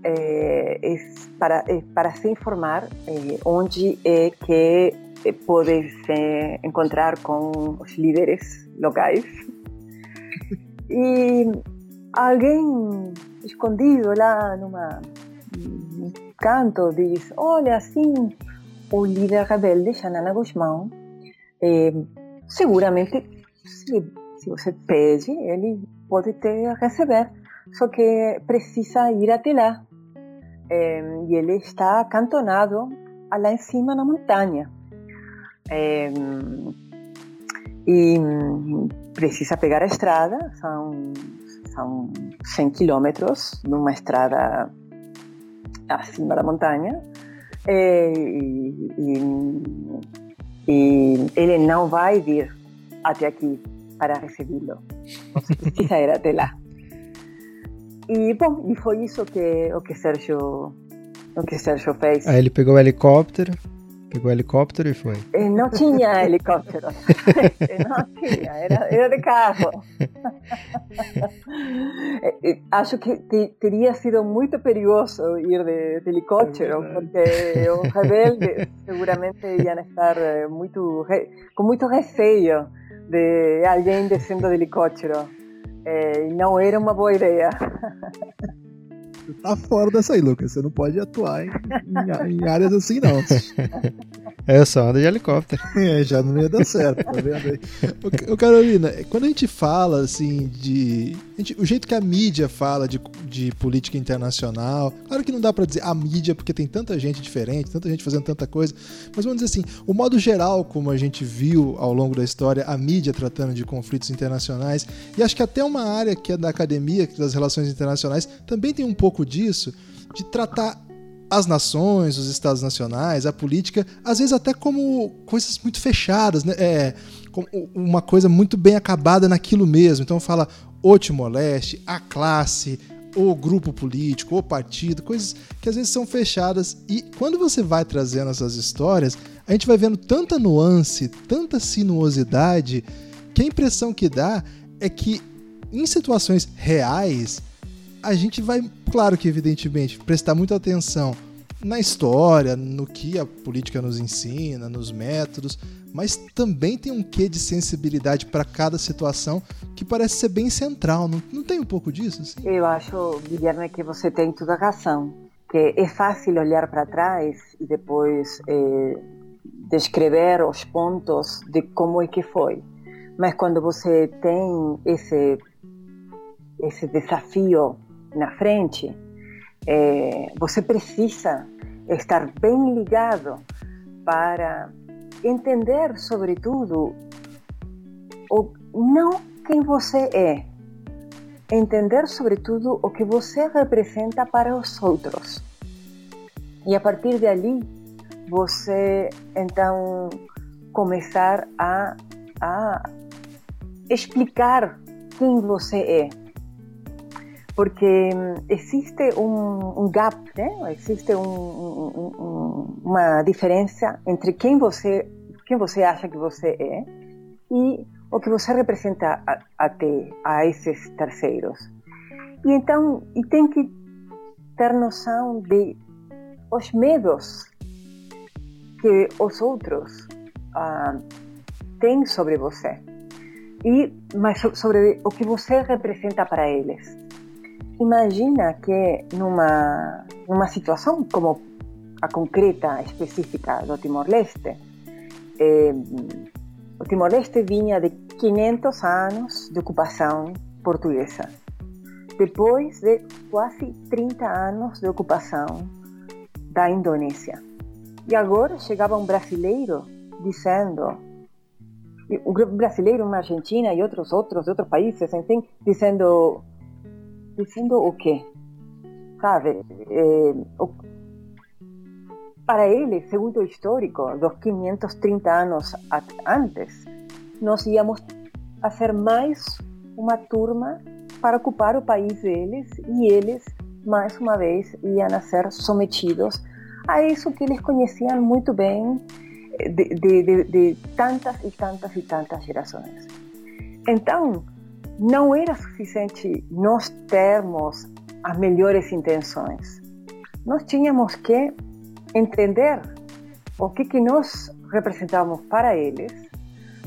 é, é para, para se informar é, onde é que pode se encontrar com os líderes locais. E alguém escondido lá numa, num canto diz: Olha, sim, o líder rebelde, Xanana Guzmão, seguramente, se, se você pede, ele pode receber, só que precisa ir até lá. É, e ele está acantonado lá em cima na montanha. É, e precisa pegar a estrada, são, são 100 quilômetros numa estrada acima da montanha, é, e, e, e, ele não vai vir até aqui para recebê-lo. Precisa ir até lá. E bom, e foi isso que o que Sérgio o que Sérgio fez. Aí ele pegou o helicóptero, pegou o helicóptero e foi. Não tinha helicóptero, [LAUGHS] não tinha, era, era de carro. Acho que te, teria sido muito perigoso ir de, de helicóptero, porque os rebeldes seguramente iam estar muito com muito receio de alguém descendo de helicóptero. É, não era uma boa ideia. tá fora dessa aí, Lucas. Você não pode atuar em, em, em áreas assim, não. [LAUGHS] É, só anda de helicóptero. [LAUGHS] É, já não ia dar certo, tá vendo aí? Ô, Carolina, quando a gente fala, assim, de... Gente, o jeito que a mídia fala de, de política internacional, claro que não dá para dizer a mídia, porque tem tanta gente diferente, tanta gente fazendo tanta coisa, mas vamos dizer assim, o modo geral como a gente viu ao longo da história a mídia tratando de conflitos internacionais, e acho que até uma área que é da academia, é das relações internacionais, também tem um pouco disso, de tratar as nações, os estados nacionais, a política, às vezes até como coisas muito fechadas, né? É, uma coisa muito bem acabada naquilo mesmo. Então fala o Timor-Leste, a classe, o grupo político, o partido, coisas que às vezes são fechadas. E quando você vai trazendo essas histórias, a gente vai vendo tanta nuance, tanta sinuosidade, que a impressão que dá é que em situações reais a gente vai, claro que evidentemente, prestar muita atenção na história, no que a política nos ensina, nos métodos, mas também tem um quê de sensibilidade para cada situação que parece ser bem central. Não, não tem um pouco disso? Assim? Eu acho, Guilherme, que você tem toda a razão. Que é fácil olhar para trás e depois é, descrever os pontos de como é que foi. Mas quando você tem esse esse desafio na frente, é, você precisa estar bem ligado para entender, sobretudo, o, não quem você é, entender, sobretudo, o que você representa para os outros. E a partir de ali, você então começar a, a explicar quem você é porque mm, existe um, um gap, né? existe um, um, uma diferença entre quem você, quem você acha que você é e o que você representa a, até a esses terceiros. E então, e tem que ter noção de os medos que os outros ah, têm sobre você. e mas sobre o que você representa para eles. Imagina que numa numa situação como a concreta específica do Timor-Leste, eh, o Timor-Leste vinha de 500 anos de ocupação portuguesa, depois de quase 30 anos de ocupação da Indonésia. E agora chegava um brasileiro dizendo um brasileiro, uma argentina e outros outros de outros países, enfim, dizendo dizendo o quê? Sabe? Eh, para ele, segundo o histórico, dos 530 anos antes, nós íamos fazer mais uma turma para ocupar o país deles e eles, mais uma vez, iam a ser sometidos a isso que eles conheciam muito bem de, de tantas e tantas e tantas gerações. Então, não era suficiente nós termos as melhores intenções. Nós tínhamos que entender o que, que nós representávamos para eles,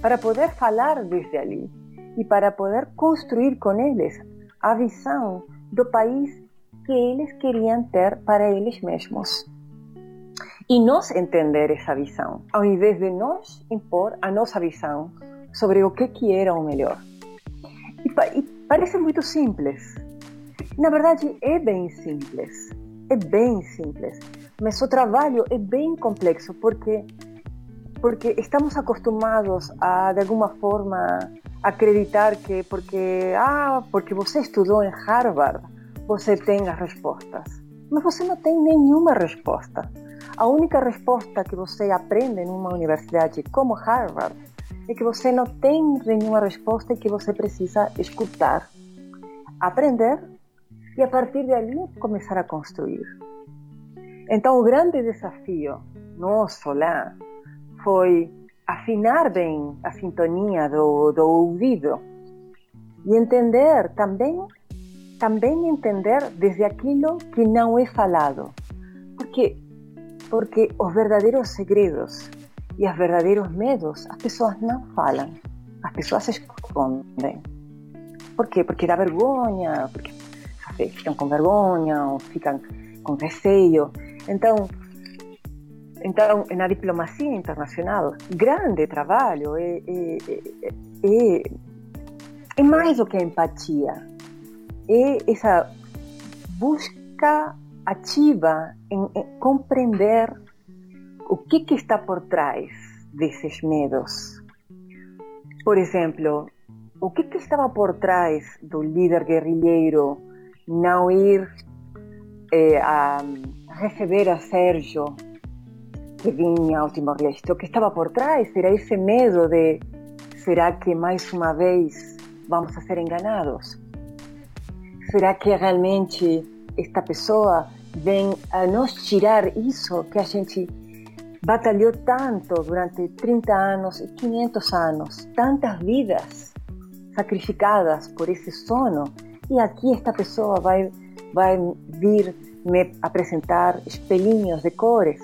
para poder falar desde ali e para poder construir com eles a visão do país que eles queriam ter para eles mesmos e nós entender essa visão, ao invés de nós impor a nossa visão sobre o que, que era o melhor. E, parece muito simples. Na verdade, é bem simples. É bem simples. Mas o trabalho é bem complexo porque porque estamos acostumados a de alguma forma acreditar que porque ah porque você estudou em Harvard você tem as respostas mas você não tem nenhuma resposta a única resposta que você aprende numa universidade como Harvard é que você não tem nenhuma resposta e que você precisa escutar, aprender e a partir de ali começar a construir. Então, o grande desafio nosso lá foi afinar bem a sintonia do, do ouvido e entender também também entender desde aquilo que não é falado. Porque porque os verdadeiros segredos e os verdadeiros medos as pessoas não falam, as pessoas escondem. Por quê? Porque dá vergonha, porque ficam com vergonha ou ficam com receio. Então, então na diplomacia internacional, grande trabalho é, é, é, é mais do que a empatia, é essa busca ativa em, em compreender o que, que está por trás desses medos. Por exemplo, o que, que estava por trás do líder guerrilheiro não ir eh, a receber a Sérgio que vinha ao Timor-Leste? O que estava por trás era esse medo de será que mais uma vez vamos a ser enganados? Será que realmente esta pessoa vem a nos tirar isso que a gente batalhou tanto durante 30 anos e 500 anos, tantas vidas sacrificadas por esse sono, e aqui esta pessoa vai, vai vir me apresentar espelhinhos de cores.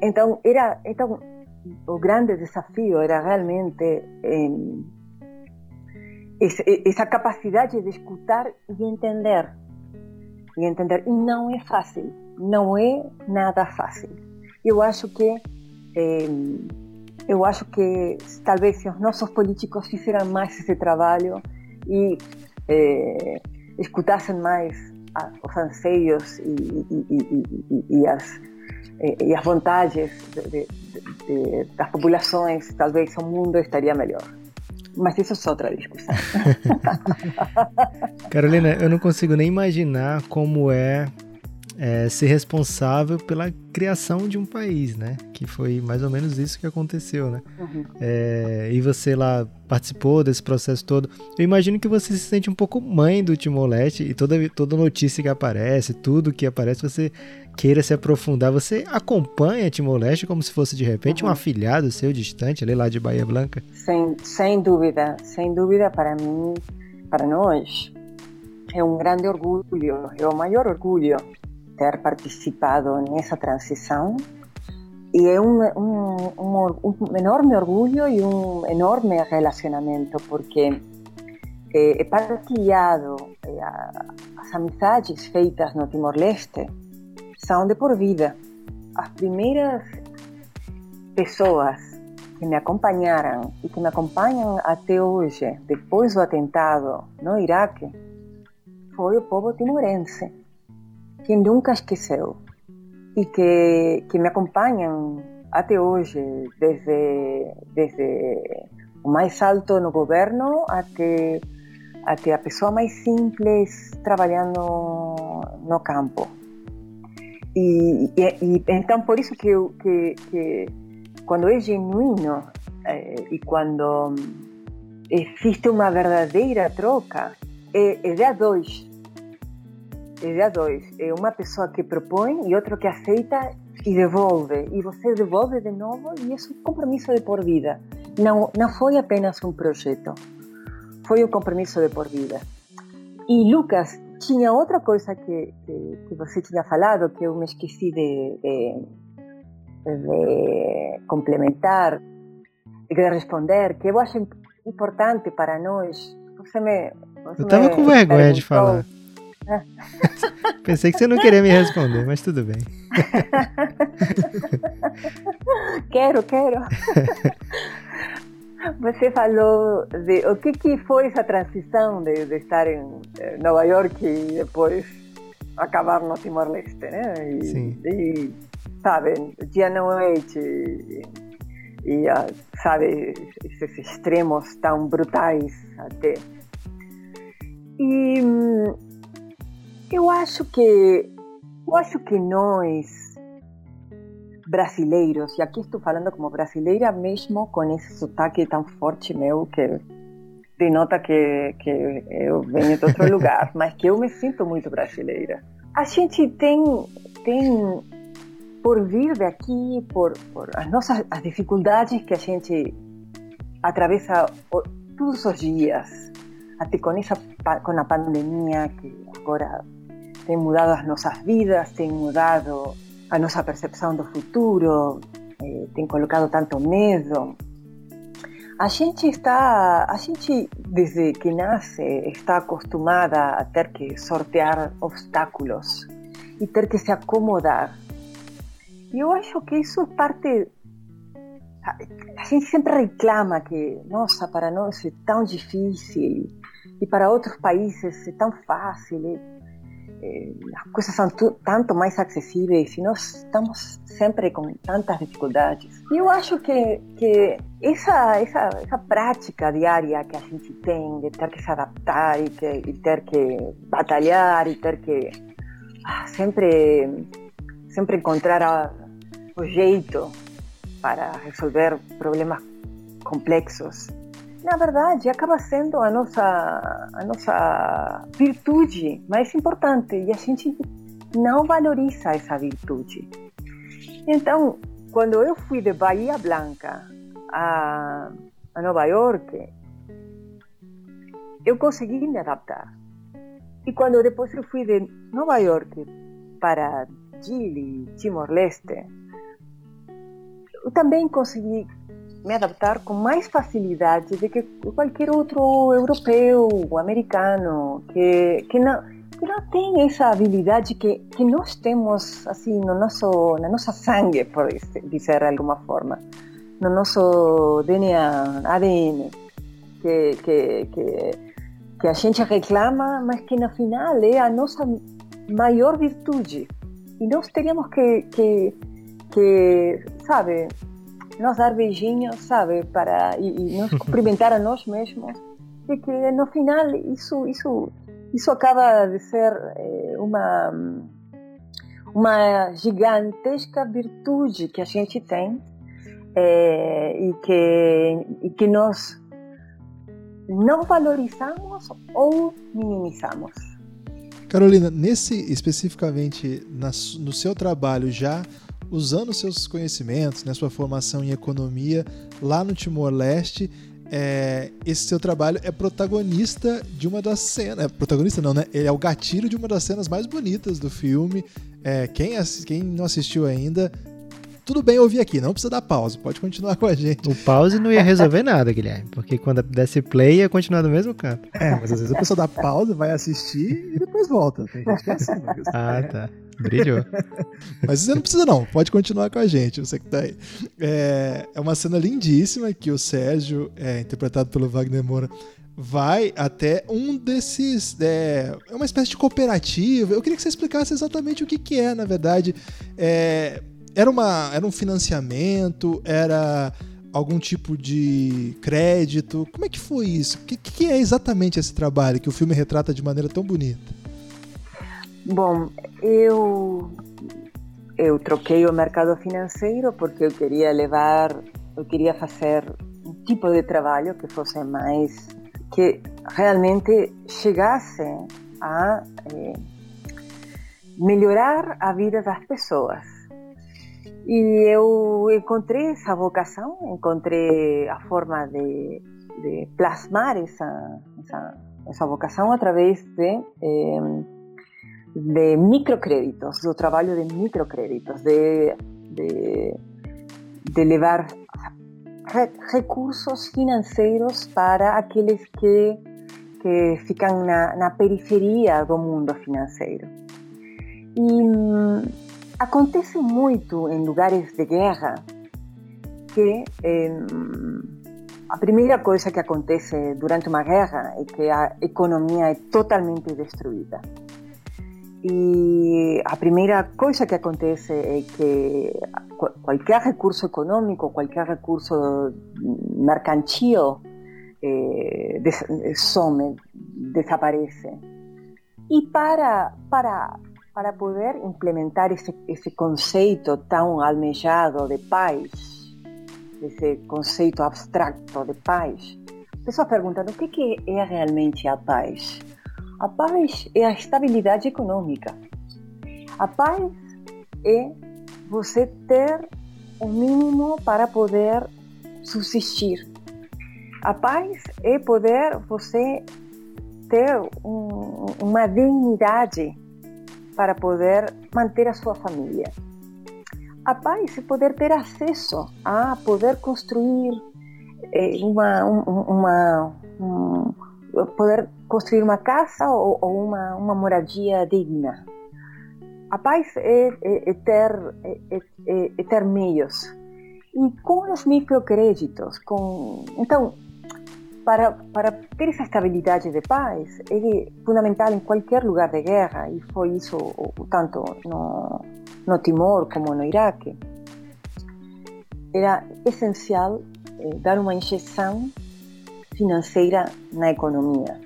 Então, era, então o grande desafio era realmente eh, essa capacidade de escutar e entender e entender. E não é fácil, não é nada fácil. Eu acho que é, eu acho que talvez se os nossos políticos fizeram mais esse trabalho e é, escutassem mais os anseios e, e, e, e as, e as vontades de, de, de, das populações, talvez o mundo estaria melhor. Mas isso é outra discussão. [LAUGHS] Carolina, eu não consigo nem imaginar como é, é, ser responsável pela criação de um país, né? Que foi mais ou menos isso que aconteceu, né? Uhum. É, e você lá participou desse processo todo. Eu imagino que você se sente um pouco mãe do Timor-Leste e toda, toda notícia que aparece, tudo que aparece, você queira se aprofundar. Você acompanha Timor-Leste como se fosse de repente uhum. um afilhado seu distante, ali lá de Bahia Blanca? Sem, sem dúvida, sem dúvida para mim, para nós, é um grande orgulho, é o maior orgulho ter participado nessa transição e é um, um, um, um, enorme orgulho e um enorme relacionamento, porque é, é partilhado, é, as amizades feitas no Timor-Leste são de por vida. As primeiras pessoas que me acompanharam e que me acompanham até hoje, depois do atentado no Iraque, foi o povo timorense, que nunca esqueceu e que, que me acompanham até hoje, desde, desde o mais alto no governo até, até a pessoa mais simples trabalhando no campo. E, e, e então, por isso que, que, que quando é genuíno é, e quando existe uma verdadeira troca, é de a dois é de a dois. É uma pessoa que propõe e outra que aceita e devolve. E você devolve de novo e é um compromisso de por vida. Não, não foi apenas um projeto. Foi um compromisso de por vida. E Lucas, tinha outra coisa que, que, que você tinha falado que eu me esqueci de, de, de complementar, de responder, que eu acho importante para nós. Você me. Você eu estava com vergonha de falar. [LAUGHS] Pensei que você não queria me responder, mas tudo bem. [LAUGHS] quero, quero. [LAUGHS] Você falou de o que, que foi essa transição de, de estar em eh, Nova York e depois acabar no Timor-Leste, né? E, Sim. E, sabe, dia noite e, e, ah, sabe, esses extremos tão brutais até. E eu acho que eu acho que nós brasileiros, e aqui estou falando como brasileira mesmo com esse sotaque tão forte meu que denota que, que eu venho de outro [LAUGHS] lugar, mas que eu me sinto muito brasileira. A gente tem, tem por vir daqui, por, por as nossas as dificuldades que a gente atravessa todos os dias, até com, essa, com a pandemia que agora tem mudado as nossas vidas, tem mudado a nossa percepção do futuro, eh, tem colocado tanto medo. A gente está, a gente desde que nasce está acostumada a ter que sortear obstáculos e ter que se acomodar. E eu acho que isso é parte a gente sempre reclama que, nossa, para nós é tão difícil e para outros países é tão fácil eh, as coisas são tanto mais acessíveis e nós estamos sempre com tantas dificuldades. E eu acho que, que essa, essa, essa prática diária que a gente tem de ter que se adaptar e, que, e ter que batalhar e ter que ah, sempre, encontrar a, o jeito para resolver problemas complexos na verdade, acaba sendo a nossa, a nossa virtude mais importante e a gente não valoriza essa virtude. Então, quando eu fui de Bahia Blanca a, a Nova York, eu consegui me adaptar. E quando depois eu fui de Nova York para Chile, Timor-Leste, eu também consegui me adaptar com mais facilidade do que qualquer outro europeu americano que, que, não, que não tem essa habilidade que, que nós temos assim no nosso na nossa sangue, por dizer de alguma forma, no nosso DNA, ADN, que, que, que, que a gente reclama, mas que no final é a nossa maior virtude. E nós teríamos que, que sabe, nos dar beijinhos, sabe, para e, e nos [LAUGHS] cumprimentar a nós mesmos, e que no final isso isso isso acaba de ser eh, uma uma gigantesca virtude que a gente tem eh, e que e que nós não valorizamos ou minimizamos. Carolina, nesse especificamente na, no seu trabalho já usando seus conhecimentos, né, sua formação em economia lá no Timor-Leste, é, esse seu trabalho é protagonista de uma das cenas. É, protagonista não, né? Ele é o gatilho de uma das cenas mais bonitas do filme. É, quem, quem não assistiu ainda, tudo bem ouvir aqui, não precisa dar pausa, pode continuar com a gente. O pause não ia resolver nada, Guilherme, porque quando desse play ia continuar no mesmo canto. É, mas às vezes a pessoa dá pausa, vai assistir e depois volta. Tem gente que é assim. Ah, tá. Brilhou. [LAUGHS] Mas você não precisa não, pode continuar com a gente, você que tá aí. É, é uma cena lindíssima que o Sérgio, é, interpretado pelo Wagner Moura, vai até um desses. É, é uma espécie de cooperativa. Eu queria que você explicasse exatamente o que, que é, na verdade. É, era, uma, era um financiamento? Era algum tipo de crédito? Como é que foi isso? O que, que é exatamente esse trabalho que o filme retrata de maneira tão bonita? Bom, eu eu troquei o mercado financeiro porque eu queria levar, eu queria fazer um tipo de trabalho que fosse mais que realmente chegasse a eh, melhorar a vida das pessoas. E eu encontrei essa vocação, encontrei a forma de, de plasmar essa, essa, essa, vocação através de, eh, de microcréditos, do trabalho de microcréditos, de, de, levar recursos financeiros para aqueles que, que ficam na, periferia do mundo financeiro. E hum, acontece muito em lugares de guerra que a primeira coisa que acontece durante uma guerra é que a economia é totalmente destruída. E a primeira coisa que acontece é que qualquer recurso econômico, qualquer recurso mercantil eh, some, desaparece. E para, para, para poder implementar esse, esse conceito tão almejado de paz, esse conceito abstracto de paz, pessoas perguntam o que, que é realmente a paz? A paz é a estabilidade econômica. A paz é você ter o mínimo para poder subsistir. A paz é poder você ter um, uma dignidade para poder manter a sua família. A paz é poder ter acesso a poder construir eh, uma, uma, uma poder construir uma casa ou, ou uma, uma moradia digna. A paz é, é, é ter, é, é, é, ter meios. E com os microcréditos, com... então, para, para ter essa estabilidade de paz, é fundamental em qualquer lugar de guerra, e foi isso tanto no, no Timor como no Iraque. Era essencial eh, dar uma injeção financeira na economia,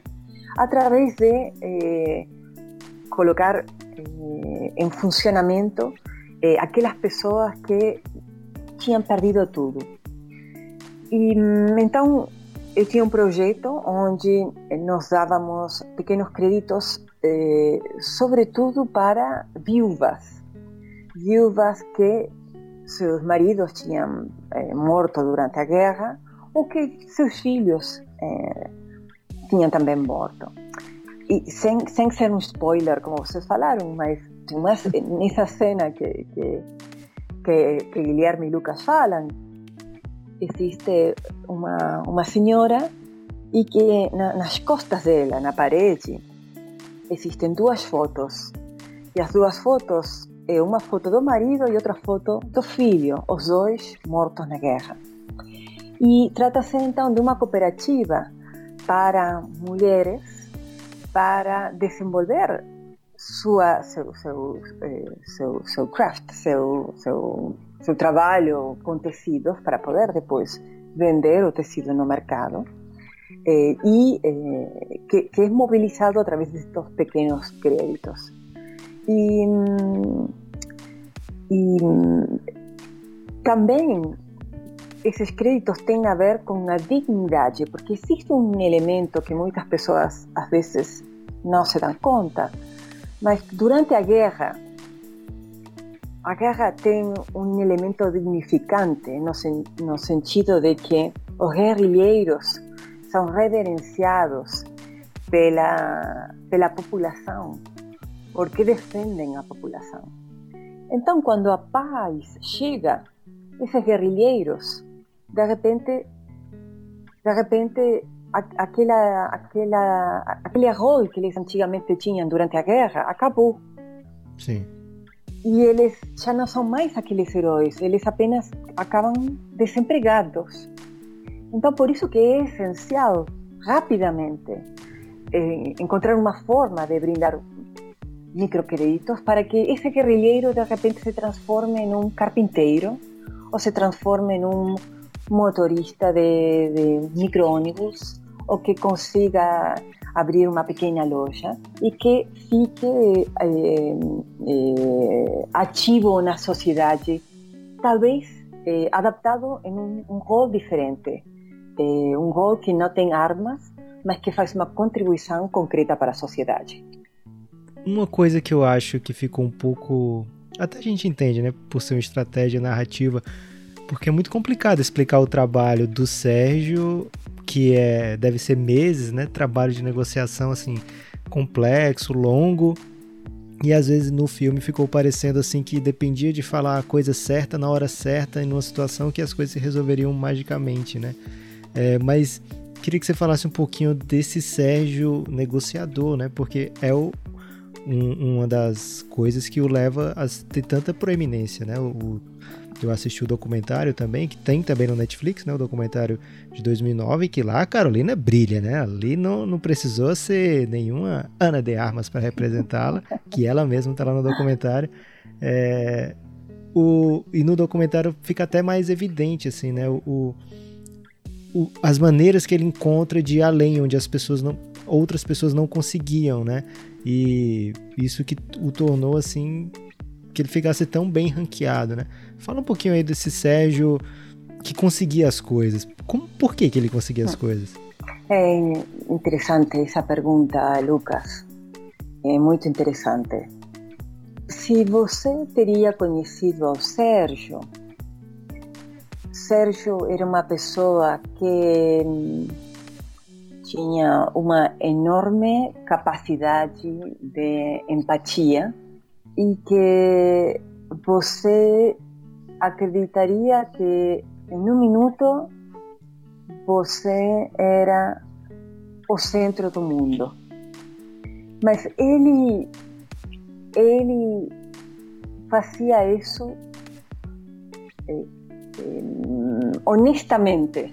através de eh, colocar eh, em funcionamento eh, aquelas pessoas que tinham perdido tudo. E então eu tinha um projeto onde nós dávamos pequenos créditos, eh, sobretudo para viúvas, viúvas que seus maridos tinham eh, morto durante a guerra ou que seus filhos é, tinham também morto. E sem, sem ser um spoiler, como vocês falaram, mas, mas nessa cena que, que, que, que Guilherme e Lucas falam, existe uma, uma senhora e que na, nas costas dela, na parede, existem duas fotos. E as duas fotos é uma foto do marido e outra foto do filho, os dois mortos na guerra. E trata-se então de uma cooperativa para mulheres para desenvolver sua, seu, seu, eh, seu, seu craft, seu, seu, seu trabalho com tecidos para poder depois vender o tecido no mercado. Eh, e eh, que, que, é mobilizado através destes pequenos créditos. E, e também esses créditos têm a ver com a dignidade, porque existe um elemento que muitas pessoas às vezes não se dão conta, mas durante a guerra, a guerra tem um elemento dignificante no, sen no sentido de que os guerrilheiros são reverenciados pela, pela população, porque defendem a população. Então, quando a paz chega, esses guerrilheiros, de repente, de repente, aquela, aquela, aquele rol que eles antigamente tinham durante a guerra acabou. Sim. E eles já não são mais aqueles heróis, eles apenas acabam desempregados. Então, por isso que é essencial, rapidamente, eh, encontrar uma forma de brindar microcréditos para que ese guerrillero de repente se transforme en un carpintero o se transforme en un motorista de, de microónibus o que consiga abrir uma pequena loja e que fique eh, eh, ativo na sociedade, talvez eh, adaptado em um, um rol diferente, um rol que não tem armas, mas que faz uma contribuição concreta para a sociedade. Uma coisa que eu acho que ficou um pouco. Até a gente entende, né? Por ser uma estratégia narrativa. Porque é muito complicado explicar o trabalho do Sérgio, que é deve ser meses, né? Trabalho de negociação assim complexo, longo. E às vezes no filme ficou parecendo assim que dependia de falar a coisa certa na hora certa em uma situação que as coisas se resolveriam magicamente, né? É, mas queria que você falasse um pouquinho desse Sérgio negociador, né? Porque é o, um, uma das coisas que o leva a ter tanta proeminência, né? O, eu assisti o documentário também, que tem também no Netflix, né? O documentário de 2009, que lá a Carolina brilha, né? Ali não, não precisou ser nenhuma Ana de Armas para representá-la, [LAUGHS] que ela mesma está lá no documentário. É, o, e no documentário fica até mais evidente, assim, né? O, o, as maneiras que ele encontra de ir além, onde as pessoas não, outras pessoas não conseguiam, né? E isso que o tornou assim que ele ficasse tão bem ranqueado, né? Fala um pouquinho aí desse Sérgio que conseguia as coisas. Como, por que, que ele conseguia as coisas? É interessante essa pergunta, Lucas. É muito interessante. Se você teria conhecido o Sérgio, Sérgio era uma pessoa que tinha uma enorme capacidade de empatia e que você acreditaria que em um minuto você era o centro do mundo. Mas ele ele fazia isso eh, eh, honestamente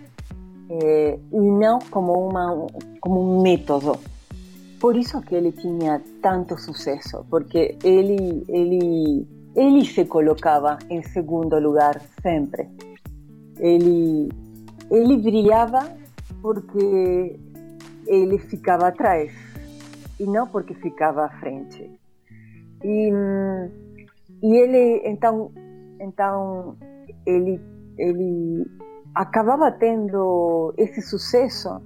eh, e não como, uma, como um método. Por isso que ele tinha tanto sucesso, porque ele, ele, ele se colocava em segundo lugar sempre. Ele, ele brilhava porque ele ficava atrás e não porque ficava frente. E, e ele, então, então ele, ele acabava tendo esse sucesso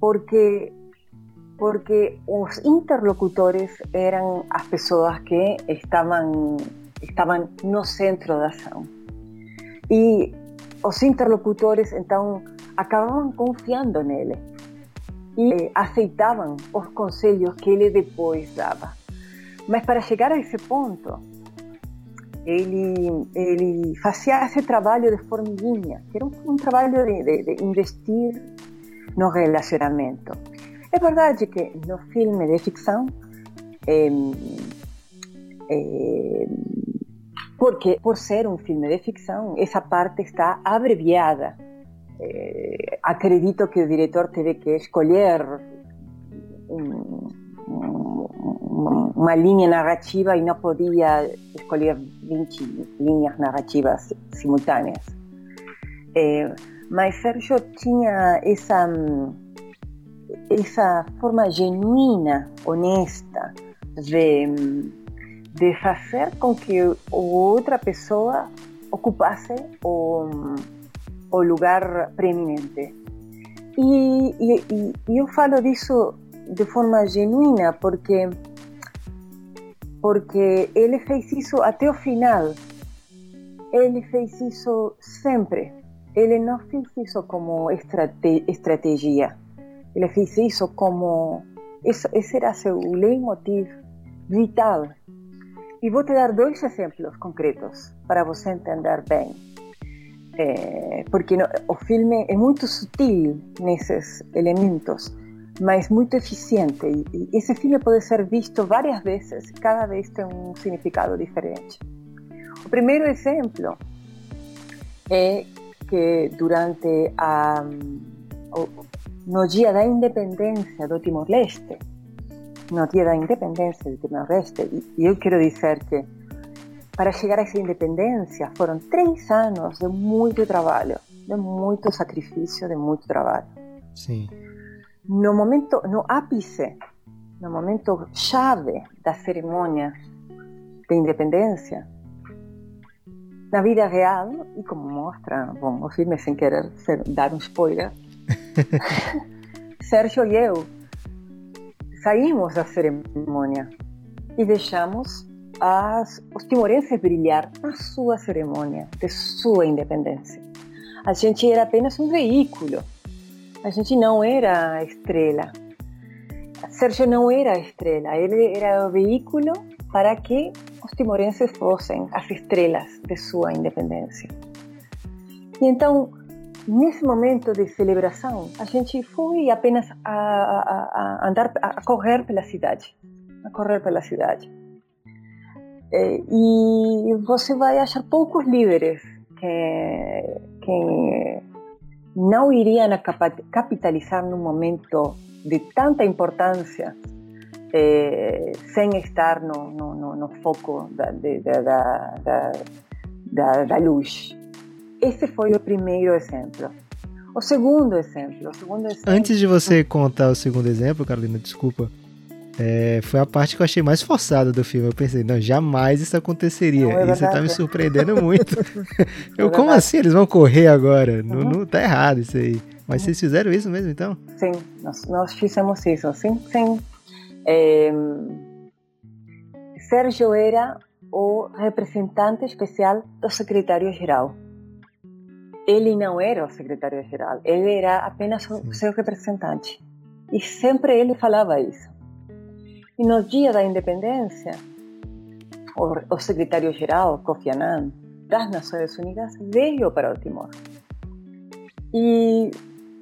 porque porque os interlocutores eram as pessoas que estavam no centro da ação e os interlocutores então acabavam confiando nele e aceitavam os conselhos que ele depois dava mas para chegar a esse ponto ele, ele fazia esse trabalho de formiguinha, que era um, um trabalho de, de, de, investir no relacionamento. É verdade que no filme de ficção, é, é, porque por ser um filme de ficção, essa parte está abreviada. É, acredito que o diretor teve que escolher um, uma linha narrativa e não podia escolher 20 linhas narrativas simultâneas. É, mas Sérgio tinha essa, essa forma genuína, honesta, de, de fazer com que outra pessoa ocupasse o, o lugar preeminente. E, e, e eu falo disso de forma genuína porque porque ele fez isso até o final. Ele fez isso sempre. Ele não fez isso como estrate estratégia. Ele fez isso como. Esse era seu leitmotiv vital. e vou te dar dois exemplos concretos para você entender bem. É, porque no, o filme é muito sutil nesses elementos, mas muito eficiente. E, e esse filme pode ser visto várias vezes, cada vez tem um significado diferente. O primeiro exemplo é que durante a, no dia da independência do Timor-Leste, no dia da independência do Timor-Leste, e eu quero dizer que para chegar a essa independência foram três anos de muito trabalho, de muito sacrifício, de muito trabalho. Sim. No momento, no ápice, no momento chave da cerimônia de independência, na vida real, e como mostra bom, o filme sem querer ser, dar um spoiler, [LAUGHS] Sérgio e eu saímos da cerimônia e deixamos as, os timorenses brilhar na sua cerimônia de sua independência. A gente era apenas um veículo, a gente não era a estrela. Sérgio não era a estrela, ele era o veículo para que os timorenses fossem as estrelas de sua independência. E então, nesse momento de celebração, a gente foi apenas a, a, a andar, a correr pela cidade, a correr pela cidade. E você vai achar poucos líderes que, que não iriam capitalizar num momento de tanta importância eh, sem estar no, no, no, no foco de, da, da, luz. Esse foi o primeiro exemplo. O segundo exemplo, o segundo exemplo. Antes de você contar o segundo exemplo, Carolina, desculpa. É, foi a parte que eu achei mais forçada do filme. Eu pensei, não, jamais isso aconteceria. Não, é e você tá me surpreendendo muito. [LAUGHS] [LAUGHS] eu, é como assim? Eles vão correr agora? Uhum. Não, não tá errado isso aí. Mas uhum. vocês fizeram isso mesmo, então? Sim, nós, nós fizemos isso, sim, sim. Eh, Sérgio era o representante especial do secretário-geral. Ele não era o secretário-geral, ele era apenas o seu representante. E sempre ele falava isso. E no dia da independência, o, o secretário-geral, Kofi Annan, das Nações Unidas, veio para o Timor. E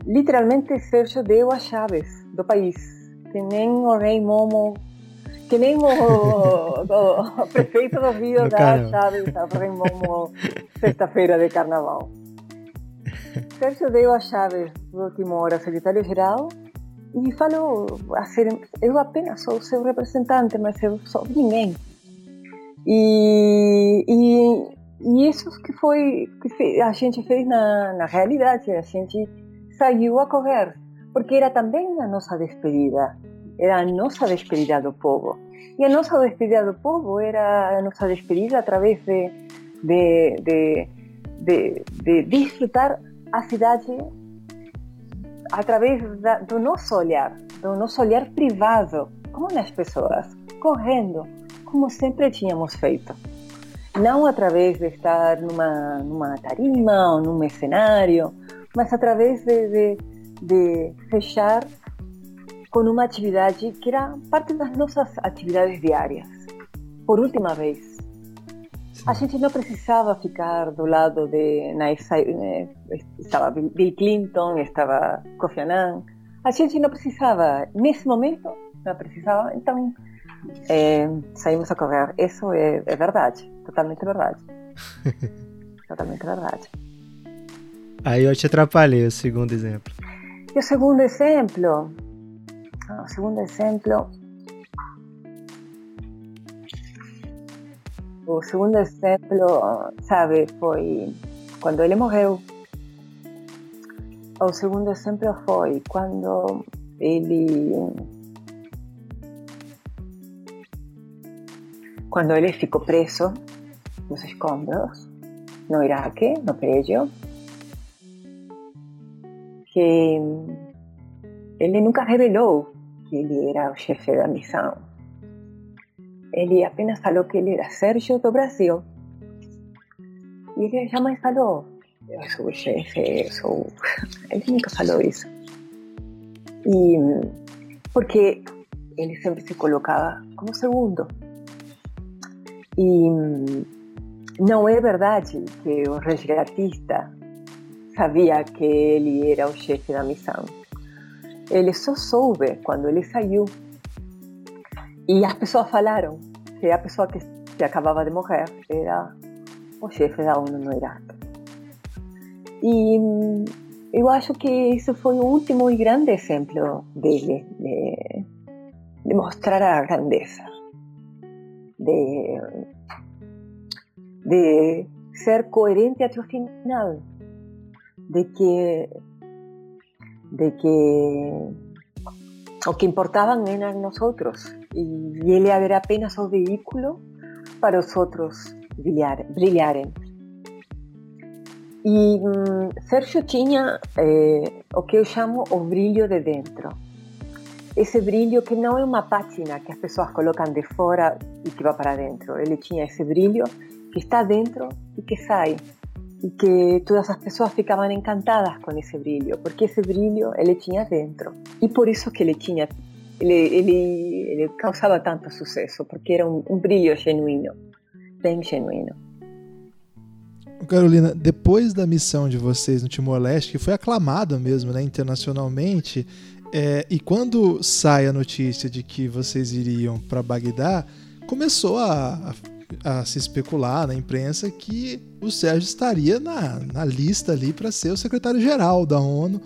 literalmente Sérgio deu as chaves do país que nem o rei Momo, que nem o, o, o [LAUGHS] prefeito do Rio da Chaves ao rei Momo sexta-feira de carnaval. Sérgio deu a chave do Timor ao secretário-geral e falou a ser, eu apenas sou seu representante, mas eu sou ninguém. E, e, e isso que foi que a gente fez na, na realidade, a gente saiu a correr porque era também a nossa despedida, era a nossa despedida do povo. E a nossa despedida do povo era a nossa despedida através de, de, de, de, de desfrutar a cidade através da, do nosso olhar, do nosso olhar privado, como nas pessoas, correndo, como sempre tínhamos feito. Não através de estar numa, numa tarima ou num cenário, mas através de, de de fechar com uma atividade que era parte das nossas atividades diárias. Por última vez. A gente não precisava ficar do lado de. Eh, estava Bill Clinton, estava Kofi Annan. A gente não precisava, nesse momento, não precisava. Então, é, saímos a correr. Isso é, é verdade. Totalmente verdade. [LAUGHS] totalmente verdade. Aí eu te atrapalhei o segundo exemplo. E o segundo exemplo, o segundo exemplo, o segundo exemplo, sabe, foi quando ele morreu. O segundo exemplo foi quando ele quando ele ficou preso nos escombros no Iraque, no prédio, que ele nunca revelou que ele era o chefe da missão. Ele apenas falou que ele era Sérgio do Brasil. E ele jamais falou, eu sou o chefe, eu sou. Ele nunca falou isso. Porque ele sempre se colocava como segundo. E não é verdade que o resgatista sabia que ele era o chefe da missão. Ele só soube quando ele saiu. E as pessoas falaram que a pessoa que, que acabava de morrer era o chefe da ONU no Iraque. E eu acho que isso foi o último e grande exemplo dele, de, de mostrar a grandeza, de, de ser coerente até o final, de que, de que o que importaban eran nosotros y él era apenas o vehículo para os outros brilhar, brilharem. E hum, Sérgio tinha eh, o que eu chamo o brilho de dentro. Esse brilho que não é uma pátina que as pessoas colocam de fora e que vai para dentro. Ele tinha esse brilho que está dentro e que sai. E que todas as pessoas ficavam encantadas com esse brilho, porque esse brilho ele tinha dentro. E por isso que ele tinha, ele, ele, ele causava tanto sucesso, porque era um, um brilho genuíno, bem genuíno. Carolina, depois da missão de vocês no Timor-Leste, que foi aclamada mesmo né, internacionalmente, é, e quando sai a notícia de que vocês iriam para Bagdá, começou a, a, a, se especular na imprensa que o Sérgio estaria na, na lista ali para ser o secretário-geral da ONU.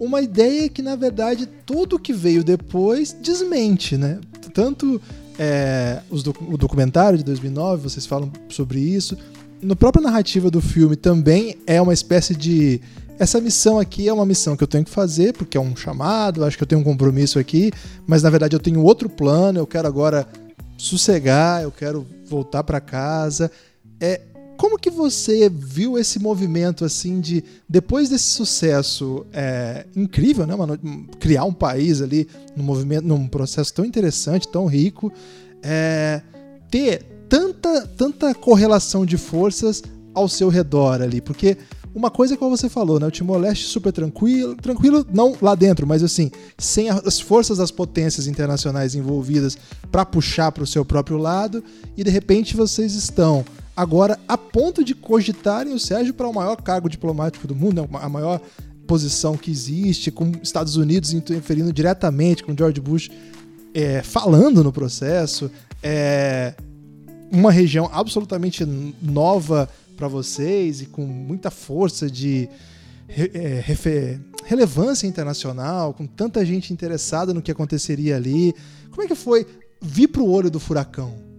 Uma ideia que, na verdade, tudo que veio depois desmente, né? Tanto é, os, o documentário de 2009, vocês falam sobre isso, no própria narrativa do filme também é uma espécie de essa missão aqui é uma missão que eu tenho que fazer porque é um chamado, acho que eu tenho um compromisso aqui, mas na verdade eu tenho outro plano, eu quero agora sossegar, eu quero voltar para casa. É como que você viu esse movimento assim de depois desse sucesso é, incrível, né, mano, criar um país ali num movimento, num processo tão interessante, tão rico, é, ter tanta, tanta correlação de forças ao seu redor ali, porque uma coisa é como você falou, né? O Timor-Leste super tranquilo, tranquilo não lá dentro, mas assim, sem as forças das potências internacionais envolvidas para puxar para o seu próprio lado, e de repente vocês estão agora a ponto de cogitarem o Sérgio para o maior cargo diplomático do mundo, né? a maior posição que existe, com Estados Unidos interferindo diretamente, com George Bush é, falando no processo, é, uma região absolutamente nova para vocês e com muita força de é, relevância internacional, com tanta gente interessada no que aconteceria ali. Como é que foi vir para o olho do furacão?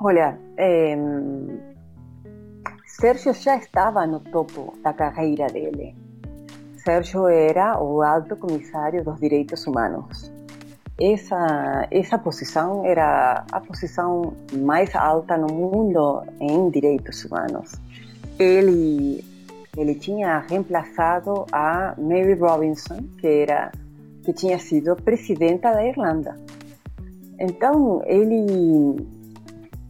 Olha, é... Sérgio já estava no topo da carreira dele. Sérgio era o alto comissário dos direitos humanos essa, essa posição era a posição mais alta no mundo em direitos humanos. Ele, ele tinha reemplaçado a Mary Robinson, que, era, que tinha sido presidenta da Irlanda. Então, ele,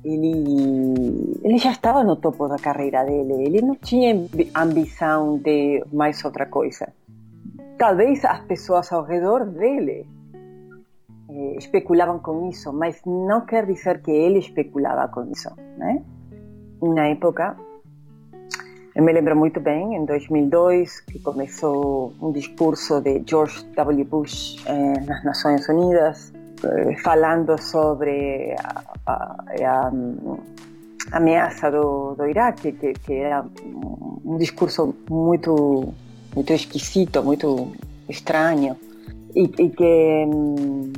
ele, ele já estava no topo da carreira dele, ele não tinha ambição de mais outra coisa. Talvez as pessoas ao redor dele eh, especulavam com isso, mas não quer dizer que ele especulava com isso, né? Na época, eu me lembro muito bem, em 2002, que começou um discurso de George W. Bush eh, nas Nações Unidas, eh, falando sobre a, a, a, a ameaça do, do Iraque, que, era um discurso muito, muito esquisito, muito estranho e, que hum,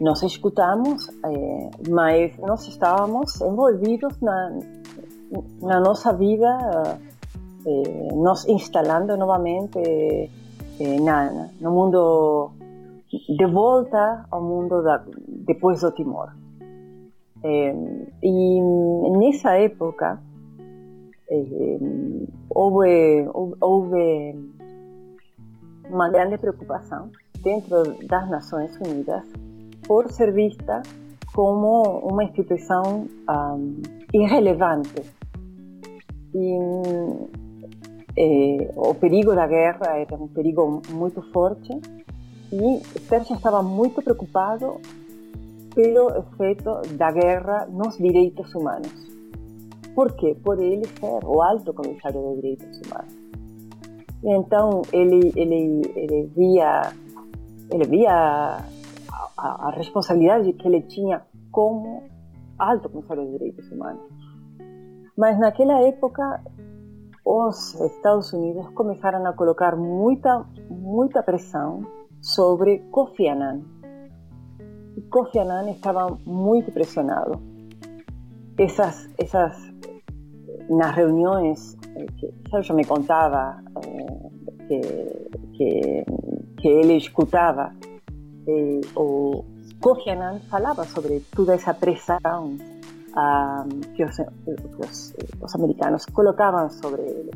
nos escutamos, eh, mas nós estávamos envolvidos na, na nossa vida, eh, nos instalando novamente eh, na, no mundo de volta ao mundo da, depois do Timor. e nessa época houve, houve uma grande preocupação dentro das Nações Unidas por ser vista como uma instituição um, irrelevante. E eh, o perigo da guerra era um perigo muito forte e Sérgio estava muito preocupado pelo efeito da guerra nos direitos humanos. Por quê? Por ele ser o alto comissário de direitos humanos. E então ele ele ele via ele via a, a responsabilidade que ele tinha como alto comissário de direitos humanos. Mas naquela época os Estados Unidos começaram a colocar muita muita pressão sobre Kofi Annan. E Kofi Annan estava muito pressionado. Essas essas nas reuniões eh, que Sérgio me contava eh, que, que, que ele escutava eh, o Kofi Annan falava sobre toda essa pressão ah, que, os, que os, os, americanos colocavam sobre ele.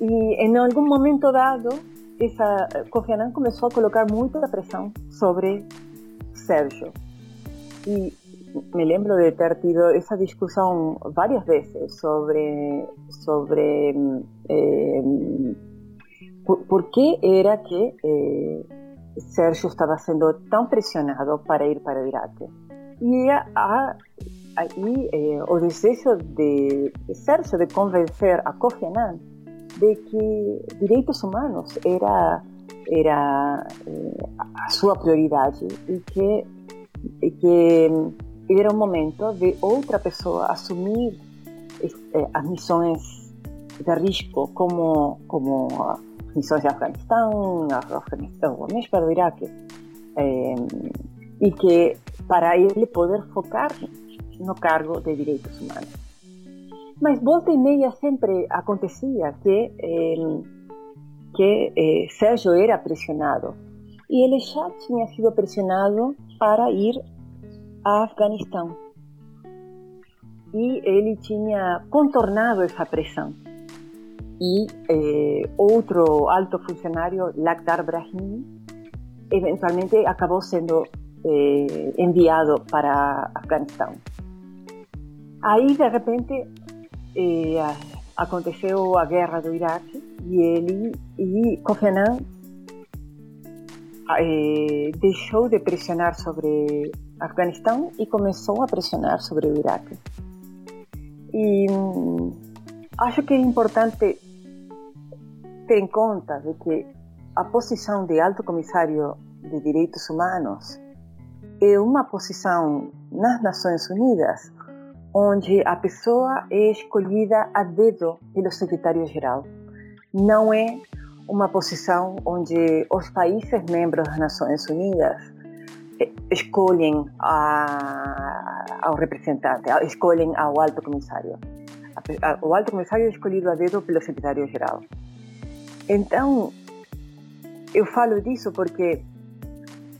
E em algum momento dado, essa, Kofi começou a colocar muita pressão sobre Sérgio. E me lembro de ter tido essa discussão várias vezes sobre, sobre eh, por, por, que era que eh, Sérgio estava sendo tão pressionado para ir para o Iraque. E a, aí eh, de Sérgio de convencer a Kofi Annan de que direitos humanos era era eh, a sua prioridade e que, e que era um momento de outra pessoa assumir eh, as missões de risco como como missões de Afeganistão, Afeganistão, mesmo para o Iraque, eh, que para ele poder focar no cargo de direitos humanos. Mas volta e meia sempre acontecia que eh, que eh, Sérgio era pressionado e ele já tinha sido pressionado para ir a Afeganistão e ele tinha contornado essa pressão e eh, outro alto funcionário, Lakhdar Brahimi, eventualmente acabou sendo eh, enviado para Afeganistão. Aí, de repente, eh, aconteceu a guerra do Iraque e ele e Kofi Annan eh, deixou de pressionar sobre Afeganistão e começou a pressionar sobre o Iraque. E hum, acho que é importante ter em conta de que a posição de alto comissário de direitos humanos é uma posição nas Nações Unidas onde a pessoa é escolhida a dedo pelo secretário-geral. Não é uma posição onde os países membros das Nações Unidas eh, escolhem a, ao representante, escolhem ao alto comissário. O alto comissário é escolhido a dedo pelo secretário-geral. Então, eu falo disso porque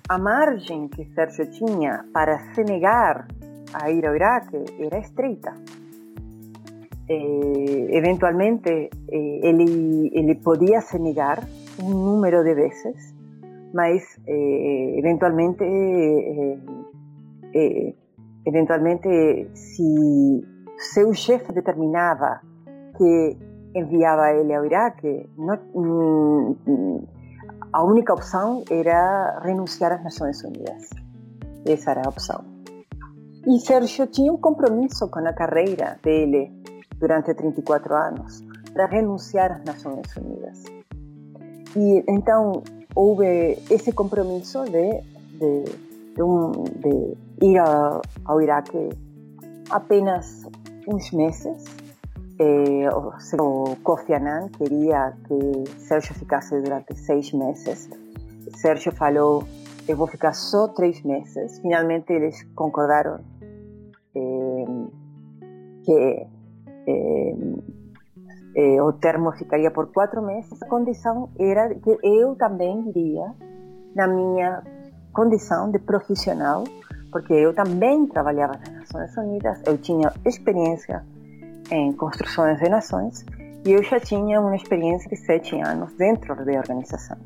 a margem que Sérgio tinha para se negar a ir ao Iraque era estreita. Eh, eventualmente, eh, ele, ele podia se negar um número de vezes, mas eh, eventualmente, eventualmente, se seu chefe determinava que enviava ele ao Iraque, não, hum, a única opção era renunciar às Nações Unidas. Essa era a opção. E Sérgio tinha um compromisso com a carreira dele durante 34 anos para renunciar às Nações Unidas. E então houve esse compromisso de, ir ao, ao Iraque apenas uns meses eh, o Kofi Annan queria que Sérgio ficasse durante seis meses. Sérgio falou, eu vou ficar só três meses. Finalmente eles concordaram eh, que eh, eh, o termo ficaria por quatro meses. A condição era que eu também iria na minha condição de profissional, porque eu também trabalhava nas Nações Unidas, eu tinha experiência em construções de nações e eu já tinha uma experiência de sete anos dentro da organização.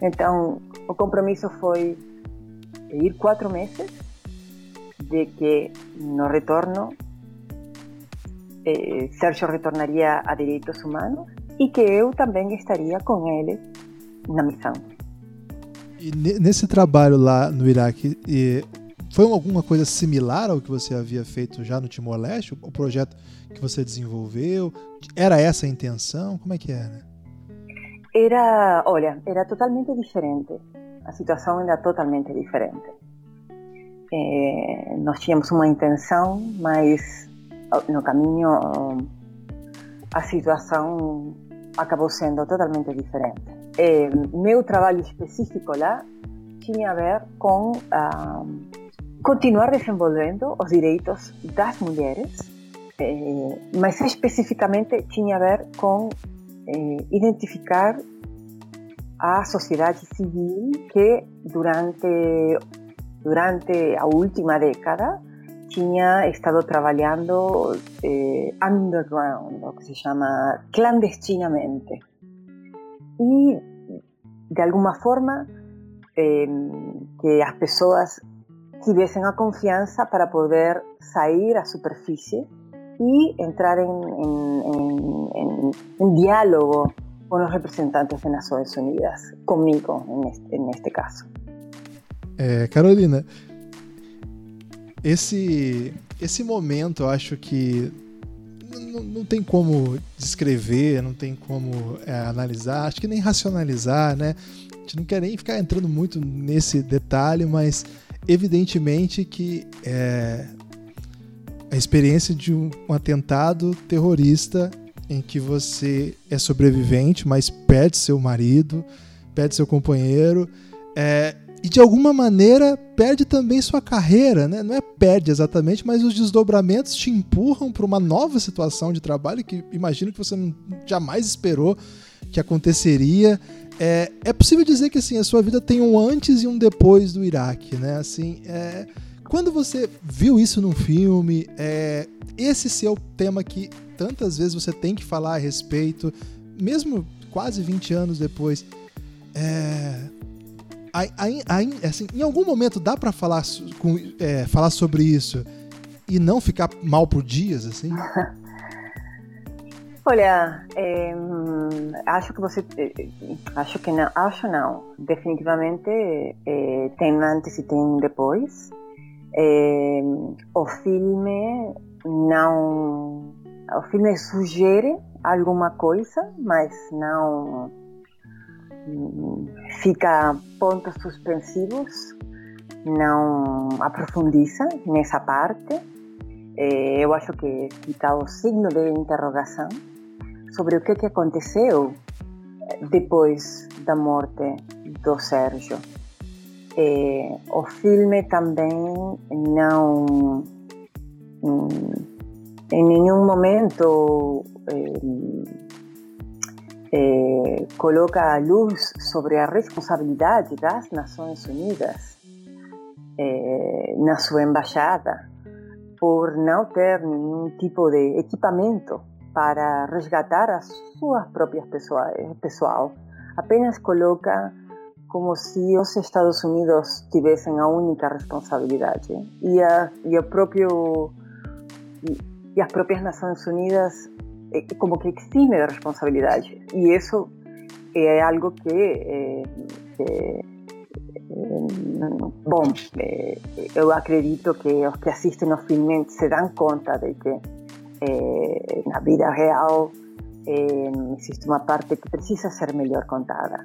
Então, o compromisso foi ir quatro meses, de que no retorno eh, Sérgio retornaria a direitos humanos e que eu também estaria com ele na missão. E nesse trabalho lá no Iraque, foi alguma coisa similar ao que você havia feito já no Timor-Leste? O projeto que você desenvolveu? Era essa a intenção? Como é que era? Era, olha, era totalmente diferente. A situação era totalmente diferente. É, nós tínhamos uma intenção, mas no caminho a situação acabou sendo totalmente diferente. É, meu trabalho específico lá tinha a ver com ah, continuar desenvolvendo os direitos das mulheres, eh, mas especificamente tinha a ver com identificar a sociedade civil que durante durante a última década tinha estado trabalhando eh, underground, o que se chama clandestinamente. E, de alguma forma, eh, que as pessoas tivessem a confiança para poder sair à superfície e entrar em, em, em, em diálogo com os representantes das Nações Unidas, comigo neste, neste caso. É, Carolina, esse, esse momento eu acho que não, tem como descrever, não tem como é, analisar, acho que nem racionalizar, né? A gente não quer nem ficar entrando muito nesse detalhe, mas evidentemente que é, a experiência de um, um, atentado terrorista em que você é sobrevivente, mas perde seu marido, perde seu companheiro, é, e de alguma maneira perde também sua carreira, né? Não é perde exatamente, mas os desdobramentos te empurram para uma nova situação de trabalho que imagino que você não, jamais esperou que aconteceria. É, é possível dizer que assim a sua vida tem um antes e um depois do Iraque, né? Assim, é, quando você viu isso num filme, é, esse seu tema que tantas vezes você tem que falar a respeito, mesmo quase 20 anos depois, é, aí, aí, assim, em algum momento dá para falar, é, falar sobre isso e não ficar mal por dias, assim? [LAUGHS] Olha, é, acho que você, acho que não, acho não, definitivamente é, tem antes e tem depois. É, o filme não, o filme sugere alguma coisa, mas não fica pontos suspensivos, não aprofundiza nessa parte. eu acho que fica o signo de interrogação sobre o que, que aconteceu depois da morte do Sérgio. o filme também não, em nenhum momento, eh, coloca a luz sobre a responsabilidade das Nações Unidas eh, na sua embaixada por não ter nenhum tipo de equipamento para resgatar as suas próprias pessoas, pessoal. Apenas coloca como se os Estados Unidos tivessem a única responsabilidade e, a, e próprio e, e as próprias Nações Unidas eh, como que exime de responsabilidade. E isso é algo que, eh, que eh, bom, eu acredito que os que assistem ao filme se dão conta de que na vida real existe uma parte que precisa ser melhor contada.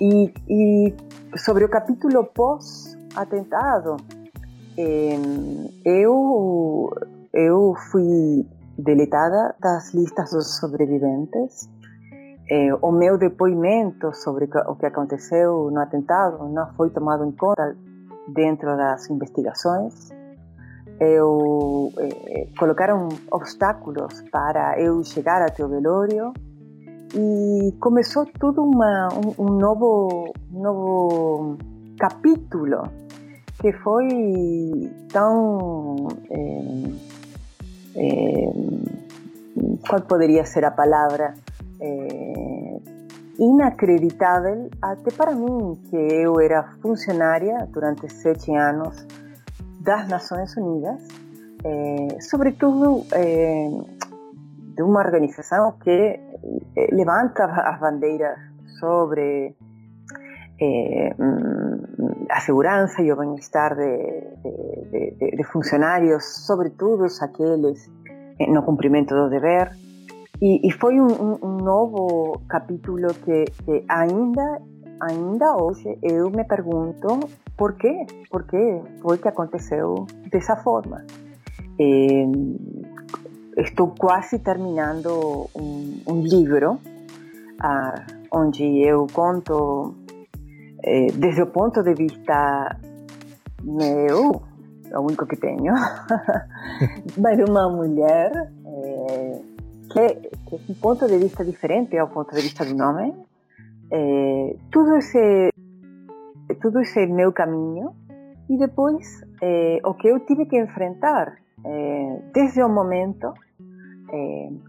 E, e sobre o capítulo pós-atentado, eu, eu fui deletada das listas dos sobreviventes. Eh, o meu depoimento sobre o que aconteceu no atentado não foi tomado em conta dentro das investigações. Eu, eh, colocaram obstáculos para eu chegar até o velório e começou tudo uma, um, um novo, novo capítulo que foi tão eh, eh, ¿cuál podría ser a palabra? Eh, inacreditável até para mim que eu era funcionária durante sete anos das Nações Unidas, eh, sobretudo eh, de uma organização que eh, levanta as bandeiras sobre eh, mm, a segurança e o bem-estar de, de, de, de, funcionários, sobretudo aqueles no cumprimento do dever. E, e foi um, novo capítulo que, que ainda, ainda hoje eu me pergunto por quê? Por que foi que aconteceu dessa forma? Eh, estou quase terminando um, um livro ah, onde eu conto eh, desde o ponto de vista meu, é o único que tenho, [LAUGHS] mas uma mulher eh, que, que um ponto de vista diferente ao ponto de vista do homem. Eh, tudo esse tudo esse meu caminho e depois o que eu tive que enfrentar desde o momento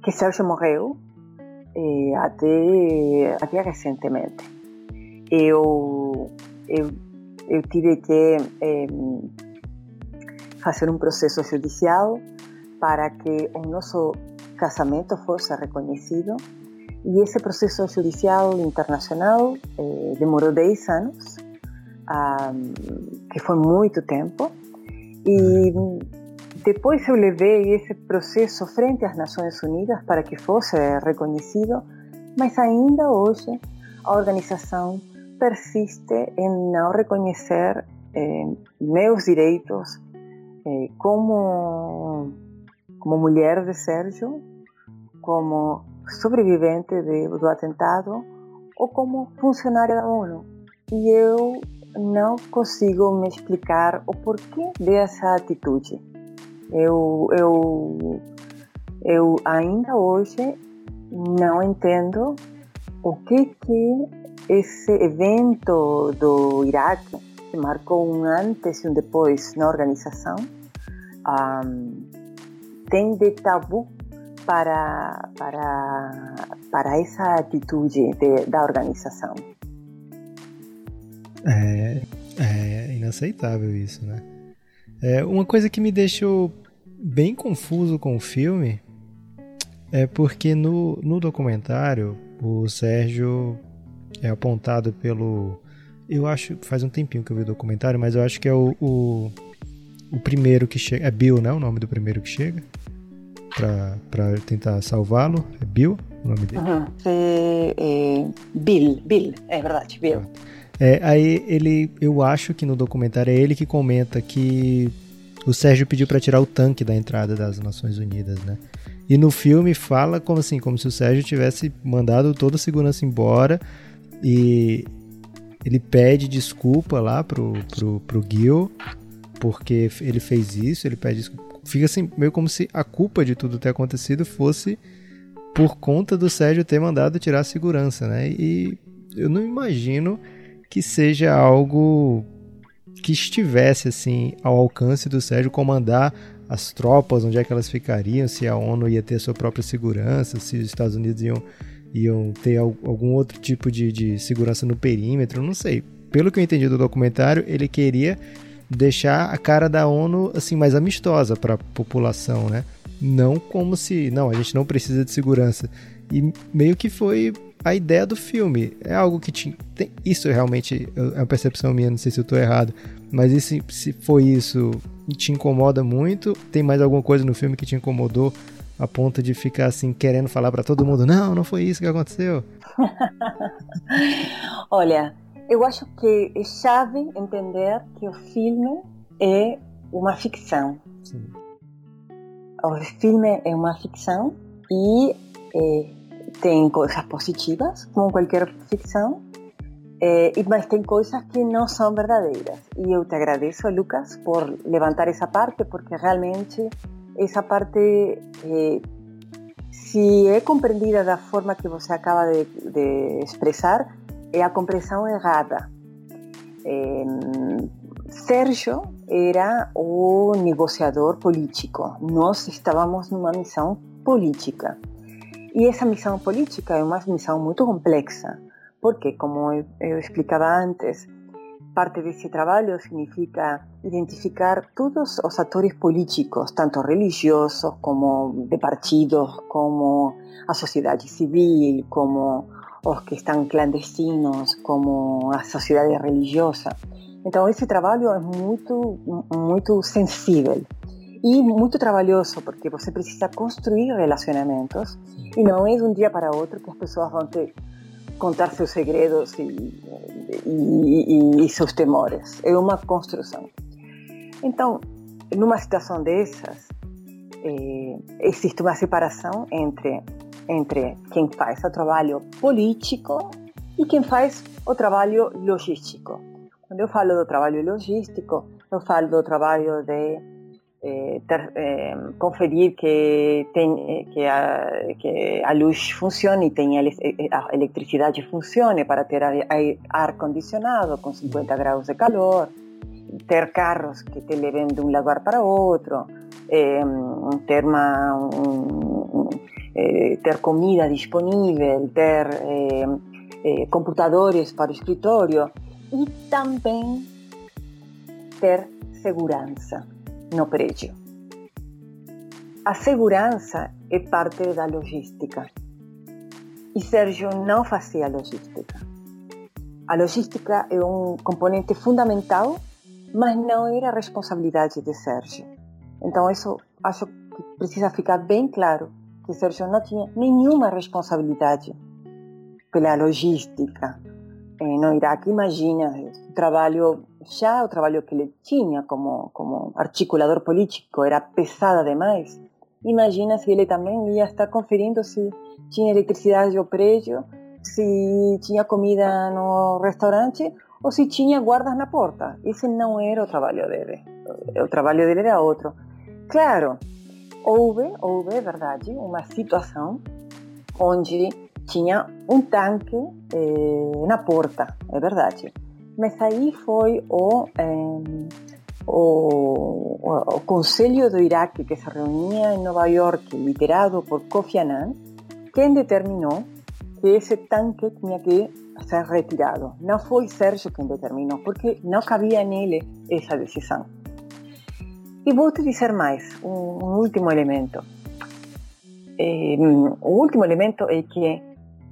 que Sérgio morreu até, até recentemente. Eu, eu, eu tive que eh, fazer um processo judicial para que o nosso casamento fosse reconhecido e esse processo judicial internacional eh, demorou 10 anos, que foi muito tempo, e depois eu levei esse processo frente às Nações Unidas para que fosse reconhecido, mas ainda hoje a organização persiste em não reconhecer eh, meus direitos eh, como, como mulher de Sérgio, como sobrevivente de, do atentado ou como funcionária da ONU. E eu não consigo me explicar o porquê dessa atitude. Eu, eu, eu ainda hoje não entendo o que que esse evento do Iraque, que marcou um antes e um depois na organização, um, tem de tabu para, para, para essa atitude de, da organização. É, é inaceitável isso, né? É, uma coisa que me deixou bem confuso com o filme é porque no, no documentário o Sérgio é apontado pelo. Eu acho. Faz um tempinho que eu vi o documentário, mas eu acho que é o, o, o primeiro que chega. É Bill, né? O nome do primeiro que chega. Pra, pra tentar salvá-lo. É Bill o nome dele? Uhum. É, é, Bill, Bill, é verdade, Bill. É, aí ele. Eu acho que no documentário é ele que comenta que o Sérgio pediu para tirar o tanque da entrada das Nações Unidas, né? E no filme fala como assim, como se o Sérgio tivesse mandado toda a segurança embora e ele pede desculpa lá pro, pro, pro Gil porque ele fez isso, ele pede desculpa. Fica assim, meio como se a culpa de tudo ter acontecido fosse por conta do Sérgio ter mandado tirar a segurança, né? E eu não imagino que seja algo que estivesse assim ao alcance do Sérgio comandar as tropas, onde é que elas ficariam, se a ONU ia ter a sua própria segurança, se os Estados Unidos iam, iam ter algum outro tipo de, de segurança no perímetro, não sei. Pelo que eu entendi do documentário, ele queria deixar a cara da ONU assim mais amistosa para a população, né? Não como se, não, a gente não precisa de segurança. E meio que foi a ideia do filme. É algo que te, tem, isso realmente é uma percepção minha, não sei se eu estou errado, mas isso, se foi isso te incomoda muito, tem mais alguma coisa no filme que te incomodou a ponto de ficar assim querendo falar para todo mundo, não, não foi isso que aconteceu? [LAUGHS] Olha, eu acho que é chave entender que o filme é uma ficção. Sim. O filme é uma ficção e é, tem coisas positivas, como qualquer ficção, é, mas tem coisas que não são verdadeiras. E eu te agradeço, Lucas, por levantar essa parte, porque realmente essa parte, é, se é compreendida da forma que você acaba de, de expressar, é a compreensão errada. É, Sérgio era o negociador político. Nós estávamos numa missão política. E essa missão política é uma missão muito complexa, porque, como eu explicava antes, parte desse trabalho significa identificar todos os atores políticos, tanto religiosos como de partidos, como a sociedade civil, como os que estão clandestinos, como a sociedade religiosa. Então esse trabalho é muito muito sensível e muito trabalhoso porque você precisa construir relacionamentos e não é de um dia para outro que as pessoas vão te contar seus segredos e, e, e, e seus temores. É uma construção. Então, numa situação dessas, é, existe uma separação entre entre quem faz o trabalho político e quem faz o trabalho logístico. Quando eu falo do trabalho logístico, eu falo do trabalho de eh, ter, eh, conferir que, que, a, que a luz funcione e tenha a eletricidade funcione para ter ar-condicionado com 50 graus de calor, ter carros que te levem de um lugar para outro, eh, ter, uma, um, eh, ter comida disponível, ter eh, eh, computadores para o escritório e também ter segurança no prédio. A segurança é parte da logística. E Sérgio não fazia logística. A logística é um componente fundamental, mas não era responsabilidade de Sérgio. Então, isso acho que precisa ficar bem claro que Sérgio não tinha nenhuma responsabilidade pela logística no Iraque. Imagina o trabalho já o trabalho que ele tinha como como articulador político era pesada demais. Imagina se ele também ia estar conferindo se tinha eletricidade no prédio, se tinha comida no restaurante ou se tinha guardas na porta. Esse não era o trabalho dele. O trabalho dele era outro. Claro, houve, houve, verdade, uma situação onde tinha um tanque eh, na porta, é verdade. Mas aí foi o, eh, o, o, Conselho do Iraque que se reunia em Nova York, liderado por Kofi Annan, quem determinou que esse tanque tinha que ser retirado. Não foi Sérgio quem determinou, porque não cabia nele essa decisão. E vou te dizer mais, um, um último elemento. Eh, o último elemento é que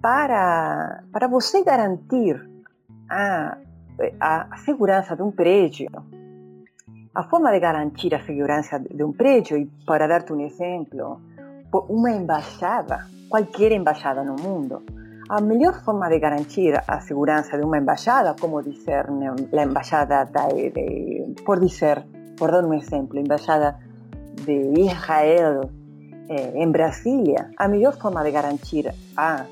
para, para você garantir a, a segurança de um prédio, a forma de garantir a segurança de um prédio, e para dar-te um exemplo, uma embaixada, qualquer embaixada no mundo, a melhor forma de garantir a segurança de uma embaixada, como dizer a embaixada de, de, por dizer por dar um exemplo, a embaixada de Israel eh, em Brasília, a melhor forma de garantir a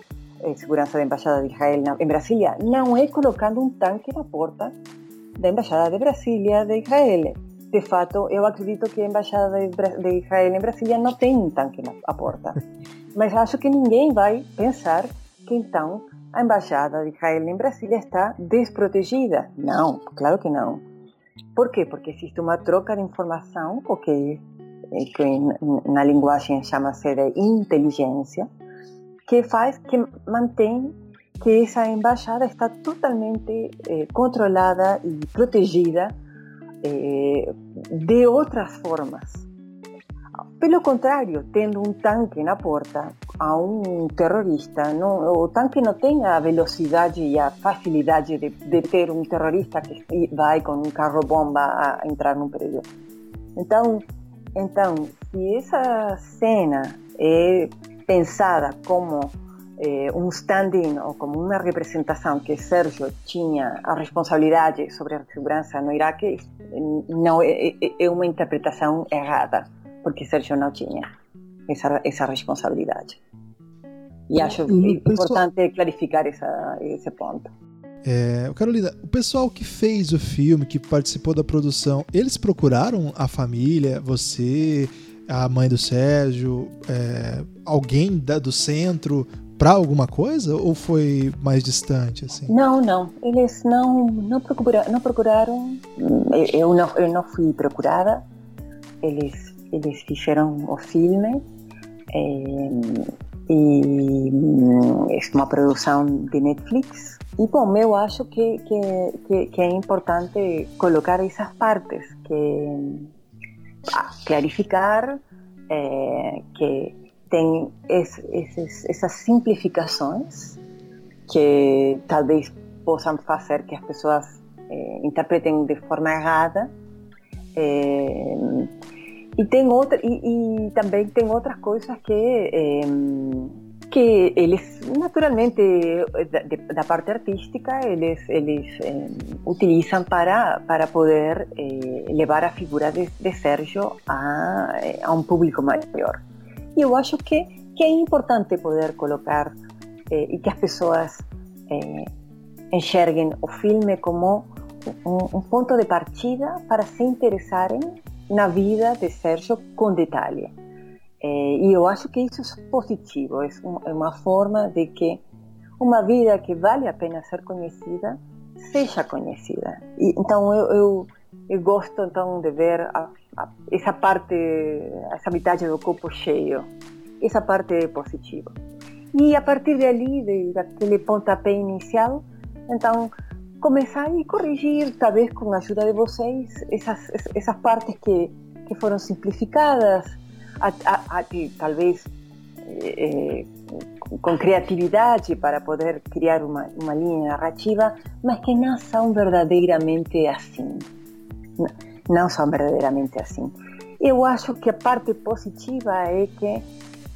eh, segurança da embaixada de Israel em Brasília não é colocando um tanque na porta da embaixada de Brasília de Israel. De fato, eu acredito que a embaixada de, Israel em Brasília não tem um tanque na porta. [LAUGHS] Mas acho que ninguém vai pensar que então a embaixada de Israel em Brasília está desprotegida. Não, claro que não. Por quê? Porque existe uma troca de informação, o que, que na linguagem chama-se de inteligência, que faz, que mantém que essa embaixada está totalmente eh, controlada e protegida eh, de outras formas. Pelo contrário, tendo um tanque na porta a um terrorista, não, o tanque não tem a velocidade e a facilidade de, de ter um terrorista que vai com um carro-bomba a entrar num prédio. Então, então, se essa cena é pensada como eh, um stand-in ou como uma representação que Sérgio tinha a responsabilidade sobre a segurança no Iraque, não é, é uma interpretação errada porque Sérgio não tinha essa, essa responsabilidade. E acho importante pessoal... clarificar essa, esse ponto. É, Carolina, o pessoal que fez o filme, que participou da produção, eles procuraram a família, você, a mãe do Sérgio, é, alguém da, do centro para alguma coisa ou foi mais distante assim? Não, não, eles não não, procura, não procuraram. Eu não eu não fui procurada. Eles eles fizeram o filme é, e é uma produção de Netflix. E bom, eu acho que, que, que, que é importante colocar essas partes, que clarificar é, que tem esses, essas simplificações que talvez possam fazer que as pessoas eh, interpretem de forma errada. Eh, e tem outra e, e, também tem outras coisas que eh, que eles naturalmente da, da, parte artística eles eles utilizam para para poder levar a figura de, de Sérgio a, a um público maior. E eu acho que que é importante poder colocar e que as pessoas enxerguem o filme como um, um, ponto de partida para se interessarem na vida de Sérgio com detalhe. É, e eu acho que isso é positivo, é, uma forma de que uma vida que vale a pena ser conhecida seja conhecida. E, então eu, eu, eu, gosto então de ver a, a, essa parte, essa metade do copo cheio. Essa parte positiva. E a partir dali, de, daquele pontapé inicial, então, começar e corrigir, talvez com a ajuda de vocês, essas, essas partes que, que foram simplificadas, a, a, a, talvez eh, com criatividade para poder criar uma, uma linha narrativa, mas que não são verdadeiramente assim. Não, não são verdadeiramente assim. Eu acho que a parte positiva é que,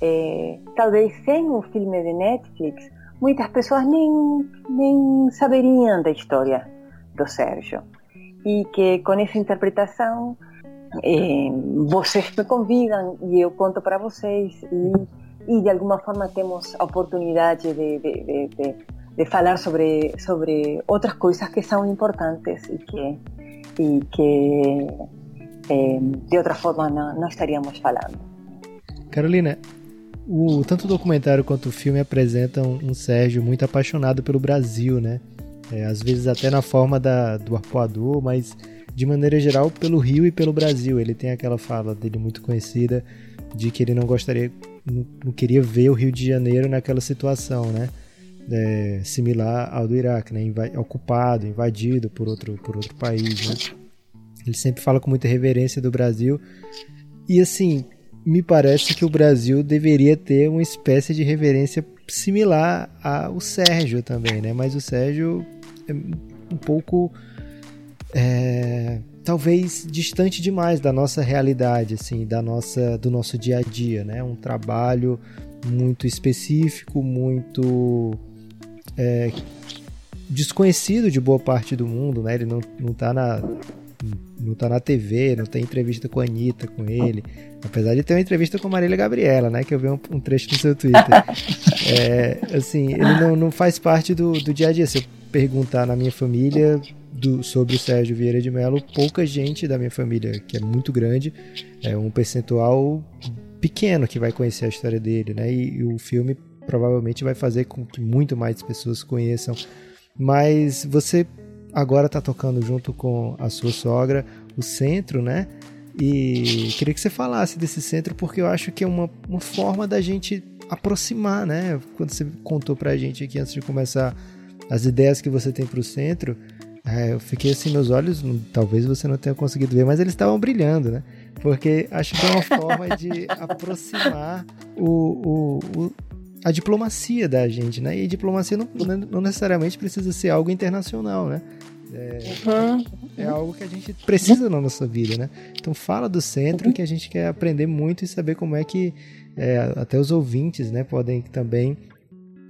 eh, talvez sem um filme de Netflix, muitas pessoas nem, nem saberiam da história do Sérgio. E que com essa interpretação eh, vocês me convidam e eu conto para vocês e, e de alguma forma temos a oportunidade de, de, de, de, de falar sobre, sobre outras coisas que são importantes e que, e que eh, de outra forma não, não estaríamos falando. Carolina, o, tanto o documentário quanto o filme apresentam um Sérgio muito apaixonado pelo Brasil, né? É, às vezes até na forma da, do arpoador, mas de maneira geral pelo Rio e pelo Brasil. Ele tem aquela fala dele muito conhecida de que ele não gostaria, não, queria ver o Rio de Janeiro naquela situação, né? É, similar ao do Iraque, né? Inva ocupado, invadido por outro, por outro país, né? Ele sempre fala com muita reverência do Brasil. E assim, me parece que o Brasil deveria ter uma espécie de reverência similar ao Sérgio também, né? Mas o Sérgio é um pouco é, talvez distante demais da nossa realidade, assim, da nossa, do nosso dia a dia, né? Um trabalho muito específico, muito é, desconhecido de boa parte do mundo, né? Ele não, não tá na não tá na TV, não tem entrevista com a Anitta, com ele. Apesar de ter uma entrevista com a Marília Gabriela, né? Que eu vi um, um trecho no seu Twitter. [LAUGHS] é, assim, ele não, não faz parte do, do dia a dia. Se eu perguntar na minha família do, sobre o Sérgio Vieira de Mello, pouca gente da minha família, que é muito grande, é um percentual pequeno que vai conhecer a história dele, né? E, e o filme provavelmente vai fazer com que muito mais pessoas conheçam. Mas você agora está tocando junto com a sua sogra o centro, né? E queria que você falasse desse centro, porque eu acho que é uma, uma forma da gente aproximar, né? Quando você contou pra gente aqui antes de começar as ideias que você tem pro centro, é, eu fiquei assim, meus olhos, talvez você não tenha conseguido ver, mas eles estavam brilhando, né? Porque acho que é uma forma de [LAUGHS] aproximar o, o, o, a diplomacia da gente, né? E diplomacia não, não necessariamente precisa ser algo internacional, né? É, uhum. é, algo que a gente precisa na nossa vida, né? Então fala do centro que a gente quer aprender muito e saber como é que é, até os ouvintes, né, podem também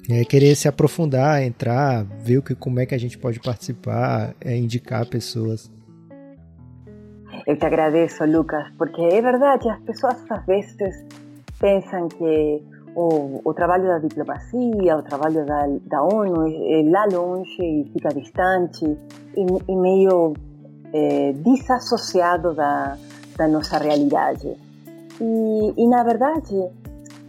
é, querer se aprofundar, entrar, ver o que, como é que a gente pode participar, é, indicar pessoas. Eu te agradeço, Lucas, porque é verdade, as pessoas às vezes pensam que o, o trabalho da diplomacia, o trabalho da, da ONU é, é lá longe e fica distante e, e meio é, desassociado da, da nossa realidade. E, e, na verdade,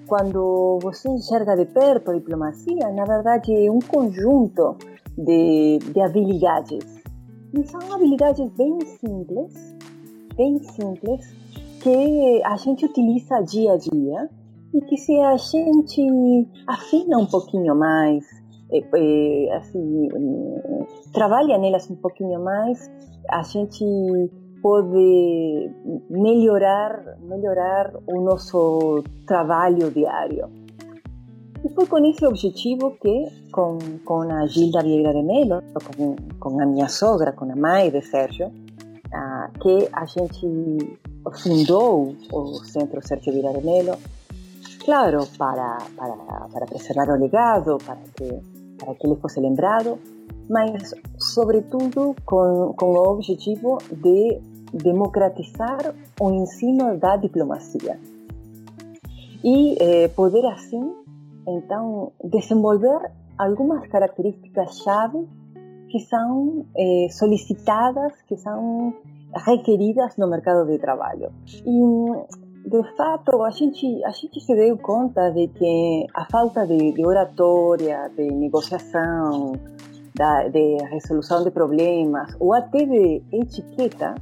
quando você enxerga de perto a diplomacia, na verdade é um conjunto de, de habilidades. E são habilidades bem simples, bem simples, que a gente utiliza dia a dia e que se a gente afina um pouquinho mais, é, é, assim, trabalha nelas um pouquinho mais, a gente pode melhorar, melhorar o nosso trabalho diário. E foi com esse objetivo que, com, com a Gilda Vieira de Melo, com, com a minha sogra, com a mãe de Sérgio, ah, que a gente fundou o Centro Sérgio Vieira de Melo, claro, para, para, para preservar o legado, para que, para que ele fosse lembrado, mas, sobretudo, com, com o objetivo de democratizar o ensino da diplomacia e eh, poder assim então desenvolver algumas características-chave que são eh, solicitadas, que são requeridas no mercado de trabalho. E, de fato, a gente, a gente se deu conta de que a falta de, de oratória, de negociação, da, de resolução de problemas ou até de etiqueta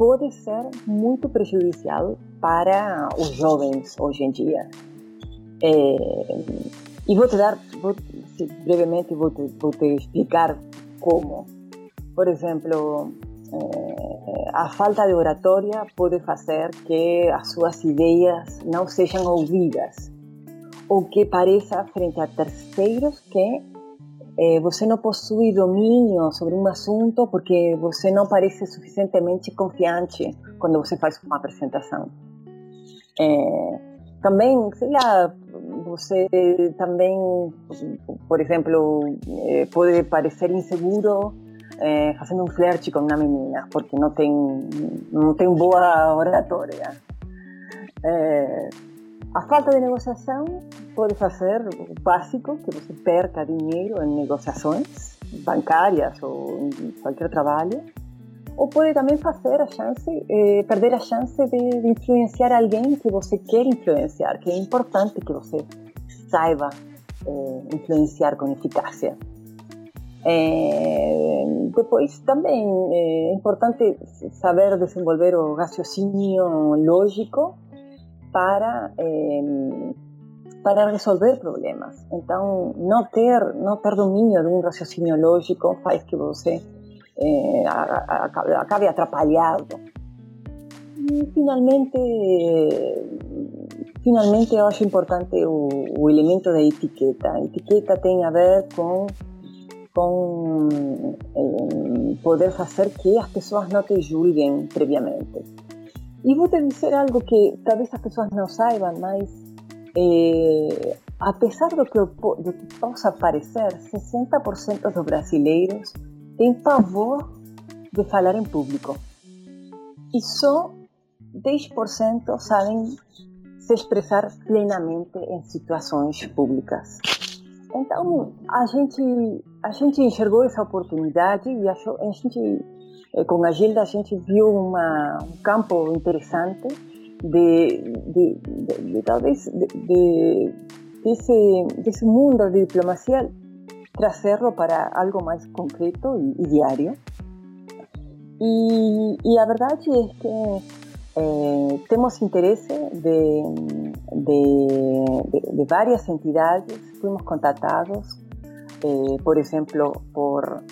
pode ser muito prejudicial para os jovens hoje em dia. É, e vou te dar, vou, brevemente, vou te, vou te explicar como. Por exemplo, é, a falta de oratória pode fazer que as suas ideias não sejam ouvidas ou que pareça frente a terceiros que eh, você não possui domínio sobre um assunto porque você não parece suficientemente confiante quando você faz uma apresentação. É, também, sei lá, você também, por exemplo, é, pode parecer inseguro é, fazendo um flerte com uma menina porque não tem não tem boa oratória. É, a falta de negociação pode fazer o básico, que você perca dinheiro em negociações bancárias ou em qualquer trabalho, ou pode também chance, eh, perder a chance de, de, influenciar alguém que você quer influenciar, que é importante que você saiba eh, influenciar com eficácia. É, depois também é importante saber desenvolver o raciocínio lógico para eh, para resolver problemas. Então, não ter não ter domínio de um raciocínio lógico faz que você eh, acabe atrapalhado. E finalmente, finalmente eu acho importante o, elemento da etiqueta. A etiqueta tem a ver com com eh, poder fazer que as pessoas não te julguem previamente. E vou te dizer algo que talvez as pessoas não saibam, mas eh, apesar do que, do que possa parecer, 60% dos brasileiros têm pavor de falar em público. E só 10% sabem se expressar plenamente em situações públicas. Então, a gente, a gente enxergou essa oportunidade e achou, a gente eh, com a Gilda a gente viu uma, um campo interessante de, de, de, de talvez de, desse, desse mundo da diplomacia trazê-lo para algo mais concreto e, e diário. E, e, a verdade é que eh, temos interesse de, de, de, várias entidades, fomos contatados, eh, por exemplo, por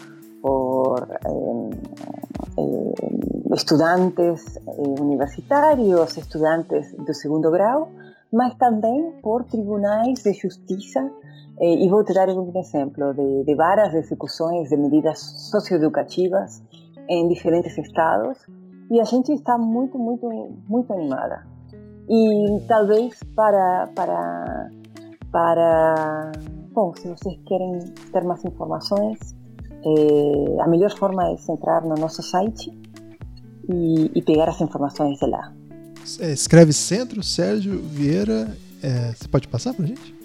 por eh, eh, estudantes eh, universitarios, estudantes de segundo grau, mas também por tribunais de justiça. e vou te dar um exemplo de, de varas de execuções de medidas socioeducativas em diferentes estados. E a gente está muito, muito, muito animada. E talvez para, para, para, bom, se vocês querem ter mais informações, é, a melhor forma é entrar no nosso site e, e pegar as informações de lá. É, escreve Centro Sérgio Vieira. É, você pode passar para a gente?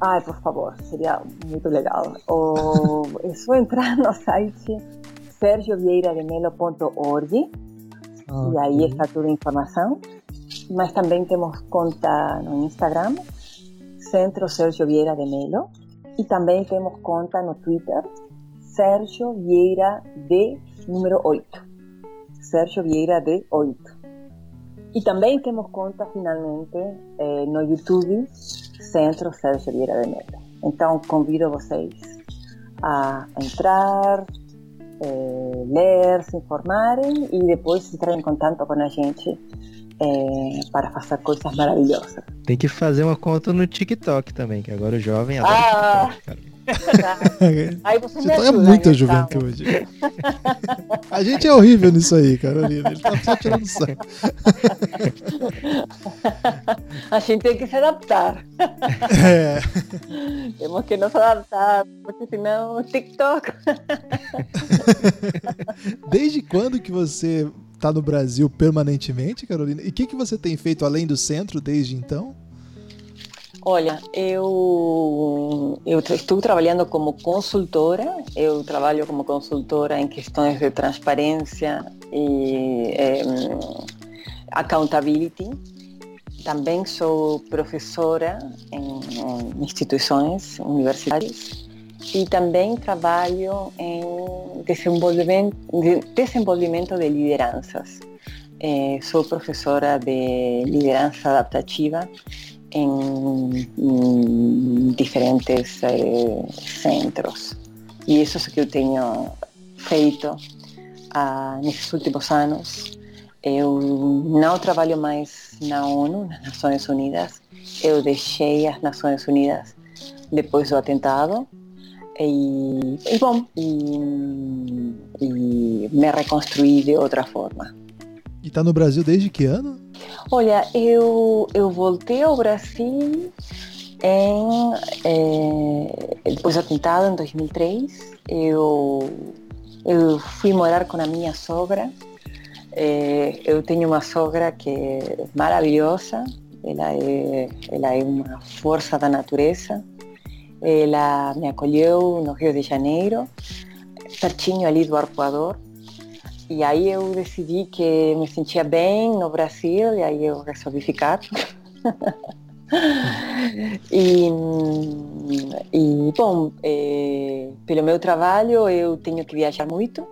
Ai, por favor, seria muito legal. Ou, é só entrar no site sergiovieirademelo.org ah, e aí está toda a informação. Mas também temos conta no Instagram, Centro Sérgio Vieira de Melo, e também temos conta no Twitter, Sérgio Vieira de número 8. Sérgio Vieira de 8. E também temos conta, finalmente, eh, no YouTube, Centro Sérgio Vieira de Melo. Então, convido vocês a entrar, eh, ler, se informarem e depois entrar em contato com a gente é, para fazer coisas maravilhosas. Tem que fazer uma conta no TikTok também, que agora o jovem adora Ah. TikTok, cara. [LAUGHS] Aí você me é muita então. juventude. A gente é horrível nisso aí, Carolina. Ele tá só tirando sarro. A gente tem que se adaptar. É. Temos que nos adaptar, porque senão TikTok. Desde quando que você tá no Brasil permanentemente, Carolina? E o que, que você tem feito além do centro desde então? Olha, eu, eu estou trabalhando como consultora, eu trabalho como consultora em questões de transparência e accountability. Também sou professora em, em instituições universitárias e também trabalho em desenvolvimento, de- desenvolvimento de lideranças. Eh, sou professora de liderança adaptativa em, em diferentes eh, centros. E isso é o que eu tenho feito ah, nesses últimos anos. Eu não trabalho mais na ONU, nas Nações Unidas. Eu deixei as Nações Unidas depois do atentado. E, bom, e, e me reconstruí de outra forma. E tá no Brasil desde que ano? Olha, eu, eu voltei ao Brasil em, eh, depois do atentado, em 2003. Eu, eu fui morar com a minha sogra. Eh, eu tenho uma sogra que é maravilhosa. Ela é, ela é uma força da natureza. Ela me acolheu no Rio de Janeiro, pertinho ali do Arpoador. E aí eu decidi que me sentia bem no Brasil e aí eu resolvi ficar. e, e, bom, eh, pelo meu trabalho eu tenho que viajar muito,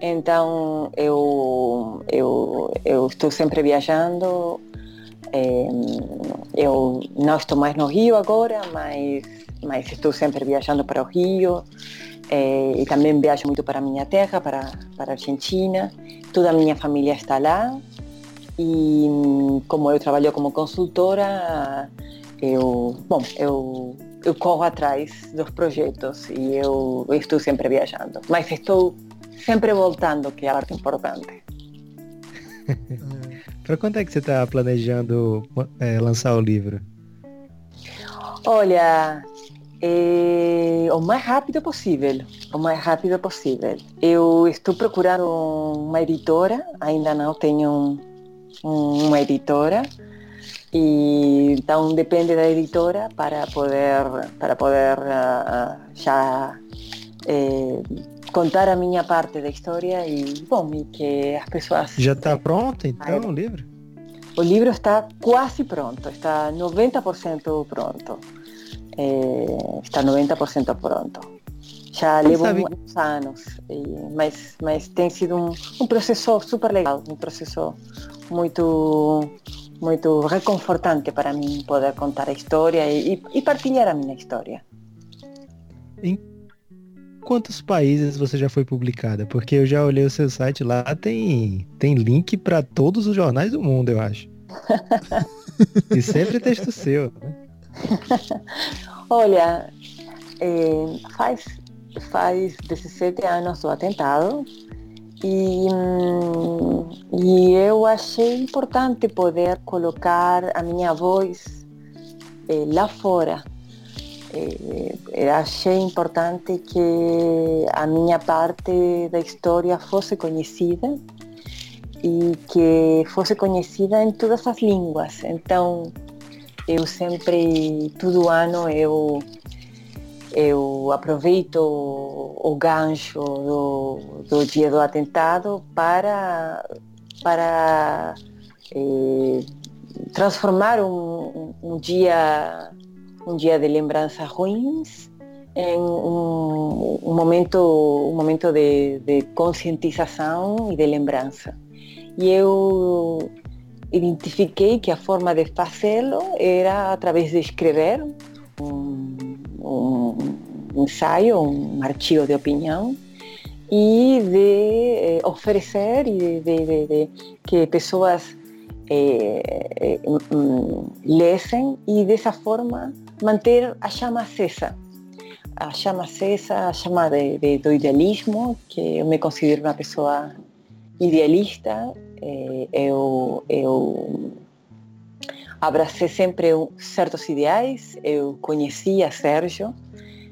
então eu, eu, eu estou sempre viajando. Eh, eu não estou mais no Rio agora, mas, mas estou sempre viajando para o Rio. Eh, e também viajo muito para a minha terra, para, para a Argentina. Toda a minha família está lá. E como eu trabalho como consultora, eu, bom, eu, eu corro atrás dos projetos e eu, eu estou sempre viajando. Mas estou sempre voltando, que é a parte importante. [LAUGHS] Pra quando é que você tá planejando é, lançar o livro? Olha, eh, o mais rápido possível, o mais rápido possível. Eu estou procurando uma editora, ainda não tenho um- um- uma editora, e então depende da editora para poder para poder ah, já eh, contar a minha parte da história e bom e que as pessoas Já tá pronto então o livro? o livro está quase pronto, está 90% pronto. Eh, está 90% pronto. Já levou sabe- uns anos, e- mas, mas tem sido um, um processo super legal, um processo muito, muito reconfortante para mim poder contar a história e, e- e partilhar a minha história. Em quantos países você já foi publicada? Porque eu já olhei o seu site lá, tem, tem link pra todos os jornais do mundo, eu acho. [LAUGHS] e sempre texto seu, né? [LAUGHS] Olha, eh, faz, faz 17 anos do atentado e, hum, e eu achei importante poder colocar a minha voz eh, lá fora. Eh, eu achei importante que a minha parte da história fosse conhecida e que fosse conhecida em todas as línguas. Então, eu sempre, todo ano, eu, eu aproveito o gancho do, do dia do atentado para, para eh, transformar um, um dia um dia de lembranças ruins em um, um momento um momento de, de conscientização e de lembrança. E eu identifiquei que a forma de fazê-lo era através de escrever um, um ensaio, um artigo de opinião e de eh, oferecer de, que pessoas eh, um, lessem e dessa forma manter a chama acesa. A chama acesa, a chama de, idealismo, que eu me considero uma pessoa idealista, eh, eu, eu abracei sempre certos ideais, eu conhecia Sérgio,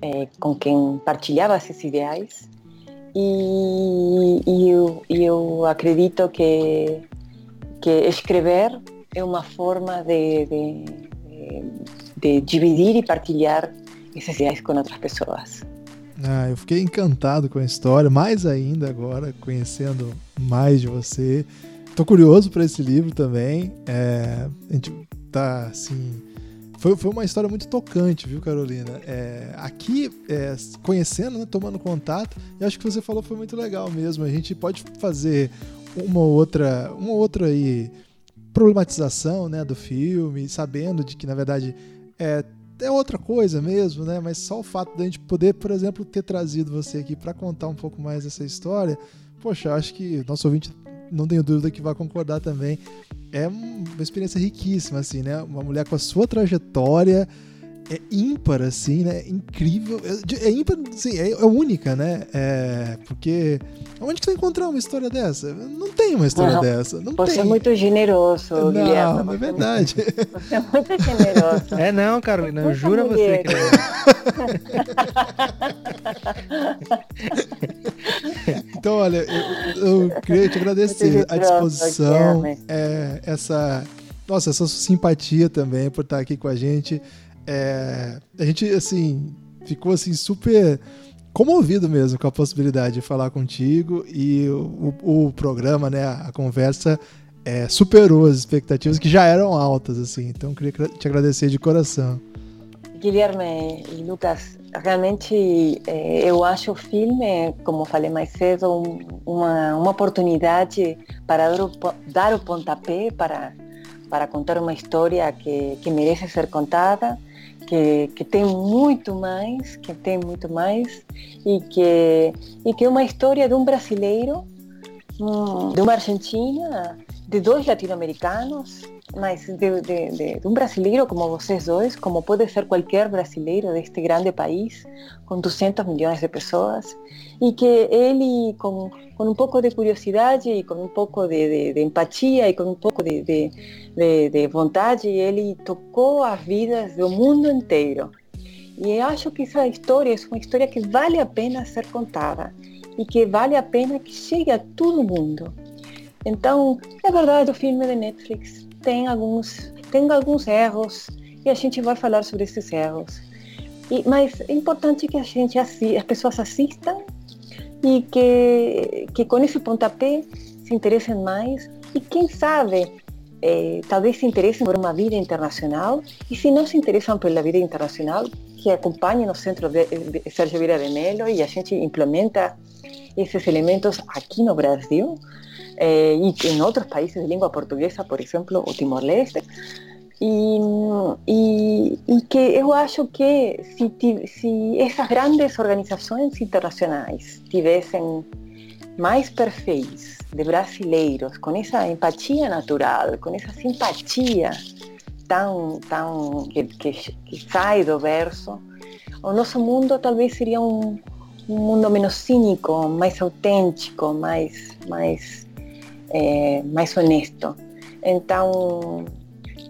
eh, com quem partilhava esses ideais, e, e eu, eu, acredito que, que escrever é uma forma de, de, de dividir e partilhar esses ideais com outras pessoas. Ah, eu fiquei encantado com a história, mais ainda agora, conhecendo mais de você. Tô curioso para esse livro também. É, a gente tá assim. Foi, foi uma história muito tocante, viu, Carolina? É, aqui, é, conhecendo, né, tomando contato, e acho que você falou foi muito legal mesmo. A gente pode fazer uma outra, uma outra aí problematização, né, do filme, sabendo de que na verdade é é outra coisa mesmo, né? Mas só o fato de a gente poder, por exemplo, ter trazido você aqui para contar um pouco mais dessa história, poxa, acho que nosso ouvinte não tenho dúvida que vai concordar também. É uma experiência riquíssima, assim, né? Uma mulher com a sua trajetória, é ímpar, assim, né? Incrível. É, é ímpar, sim, é, é, única, né? É, porque onde que você encontrar uma história dessa? Não tem uma história não, dessa. Não você tem. é muito generoso, não, Guilherme. é verdade. Você é muito generoso. É não, Carolina, eu juro a você que não. [LAUGHS] então, olha, eu, eu queria te agradecer a disposição, é, essa, nossa, essa simpatia também por estar aqui com a gente. É, a gente, assim, ficou assim super comovido mesmo com a possibilidade de falar contigo e o, o, programa, né, a conversa é, superou as expectativas que já eram altas, assim. Então, queria te agradecer de coração. Guilherme e Lucas, realmente eh, eu acho o filme, como falei mais cedo, um, uma, uma oportunidade para dar o, dar o pontapé para, para contar uma história que, que merece ser contada que, que tem muito mais, que tem muito mais, e que, e que é uma história de um brasileiro, de uma argentina, de dois latino-americanos, mas de, de, um brasileiro como vocês dois, como pode ser qualquer brasileiro deste grande país, com 200 milhões de pessoas, e que ele, com, com um pouco de curiosidade, e com um pouco de, empatia, e com um pouco de, vontade, ele tocou as vidas do mundo inteiro. E eu acho que essa história é uma história que vale a pena ser contada, e que vale a pena que chegue a todo mundo. Então, é verdade, o filme de Netflix tem alguns, tem alguns erros e a gente vai falar sobre esses erros. E, mas é importante que a gente assi as pessoas assistam e que, que com esse pontapé se interessem mais e quem sabe eh, talvez se interessem por uma vida internacional e se não se interessam pela vida internacional que acompanhem o Centro de, de Sérgio Vieira de Mello e a gente implementa esses elementos aqui no Brasil eh, y en otros países de lengua portuguesa, por ejemplo, o Timor-Leste. E, e, e, que eu acho que se, se essas grandes organizações internacionais tivessem mais perfis de brasileiros com essa empatia natural, com essa simpatia tão, tão que, que, sai do verso, o nosso mundo talvez seria um, um mundo menos cínico, mais autêntico, mais, mais é, mais honesto. Então,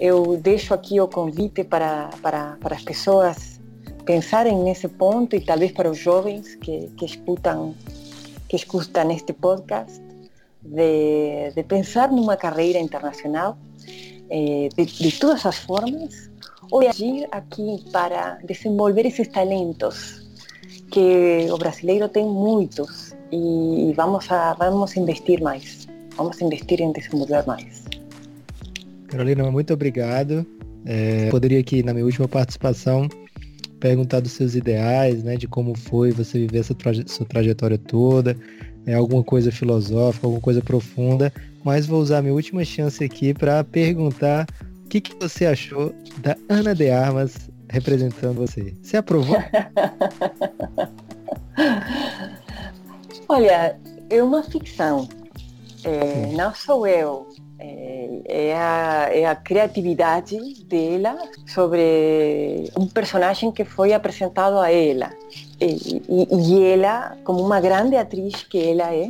eu deixo aqui o convite para, para, para as pessoas pensarem nesse ponto e talvez para os jovens que, que que escutam este podcast de, de pensar numa carreira internacional eh, de, de, todas as formas ou de agir aqui para desenvolver esses talentos que o brasileiro tem muitos e vamos a vamos investir mais vamos investir em desenvolver mais. Carolina, muito obrigado. É, poderia aqui, na minha última participação, perguntar dos seus ideais, né, de como foi você viver essa traje sua trajetória toda, é, alguma coisa filosófica, alguma coisa profunda, mas vou usar a minha última chance aqui para perguntar o que, que você achou da Ana de Armas representando você. Você aprovou? [LAUGHS] Olha, é uma ficção é, não sou eu é, é, a, é a criatividade dela sobre um personagem que foi apresentado a ela. E, e, e ela, como uma grande atriz que ela é,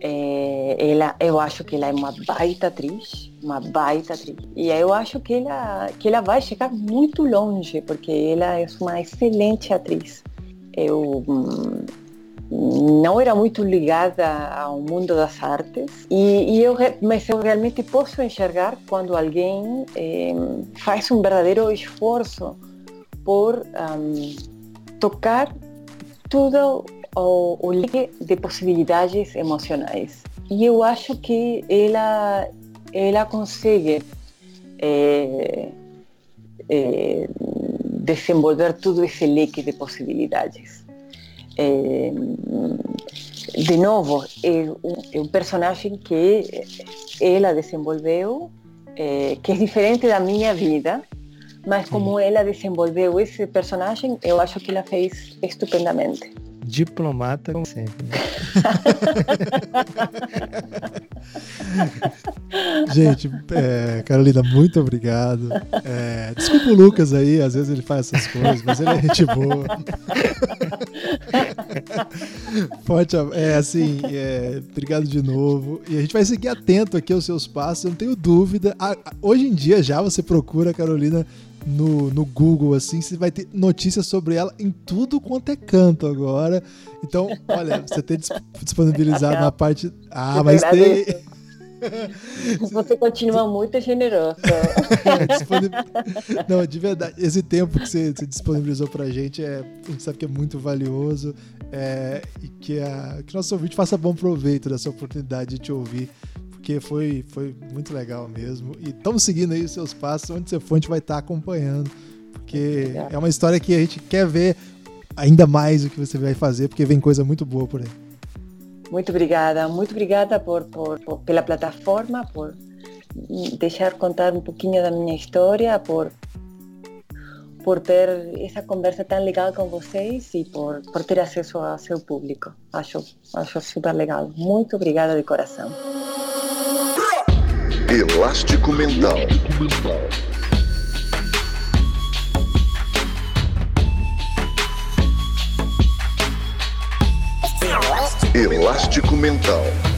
é, ela, eu acho que ela é uma baita atriz, uma baita atriz. E eu acho que ela, que ela vai chegar muito longe, porque ela é uma excelente atriz. Eu hum, não era muito ligada ao mundo das artes, e, e eu, mas eu realmente posso enxergar quando alguém é, faz um verdadeiro esforço por um, tocar tudo o, o de possibilidades emocionais. E eu acho que ela, ela consegue é, é, desenvolver todo esse leque de possibilidades. É, de novo, é um, é um, personagem que ela desenvolveu, que é diferente da minha vida, mas como ela desenvolveu esse personagem, eu acho que ela fez estupendamente diplomata como sempre. Né? Gente, é, Carolina, muito obrigado. É, desculpa o Lucas aí, às vezes ele faz essas coisas, mas ele é gente boa. Forte, é assim, é, obrigado de novo. E a gente vai seguir atento aqui aos seus passos, eu não tenho dúvida. hoje em dia já você procura a Carolina no, no Google, assim, você vai ter notícias sobre ela em tudo quanto é canto agora. Então, olha, você tem disponibilizado na parte. Ah, mas tem. [LAUGHS] Você continua muito generoso. [LAUGHS] Não, de verdade, esse tempo que você, você disponibilizou pra gente, é, a gente sabe que é muito valioso é, e que, a, que nosso ouvinte faça bom proveito dessa oportunidade de te ouvir porque foi, foi muito legal mesmo. E estamos seguindo aí os seus passos, onde você for, a gente vai estar acompanhando, porque é uma história que a gente quer ver ainda mais o que você vai fazer, porque vem coisa muito boa por aí. Muito obrigada, muito obrigada por, por, por pela plataforma, por deixar contar um pouquinho da minha história, por por ter essa conversa tão legal com vocês e por, por ter acesso ao seu público. Acho, acho super legal. Muito obrigada de coração. Elástico Mental. Elástico Mental.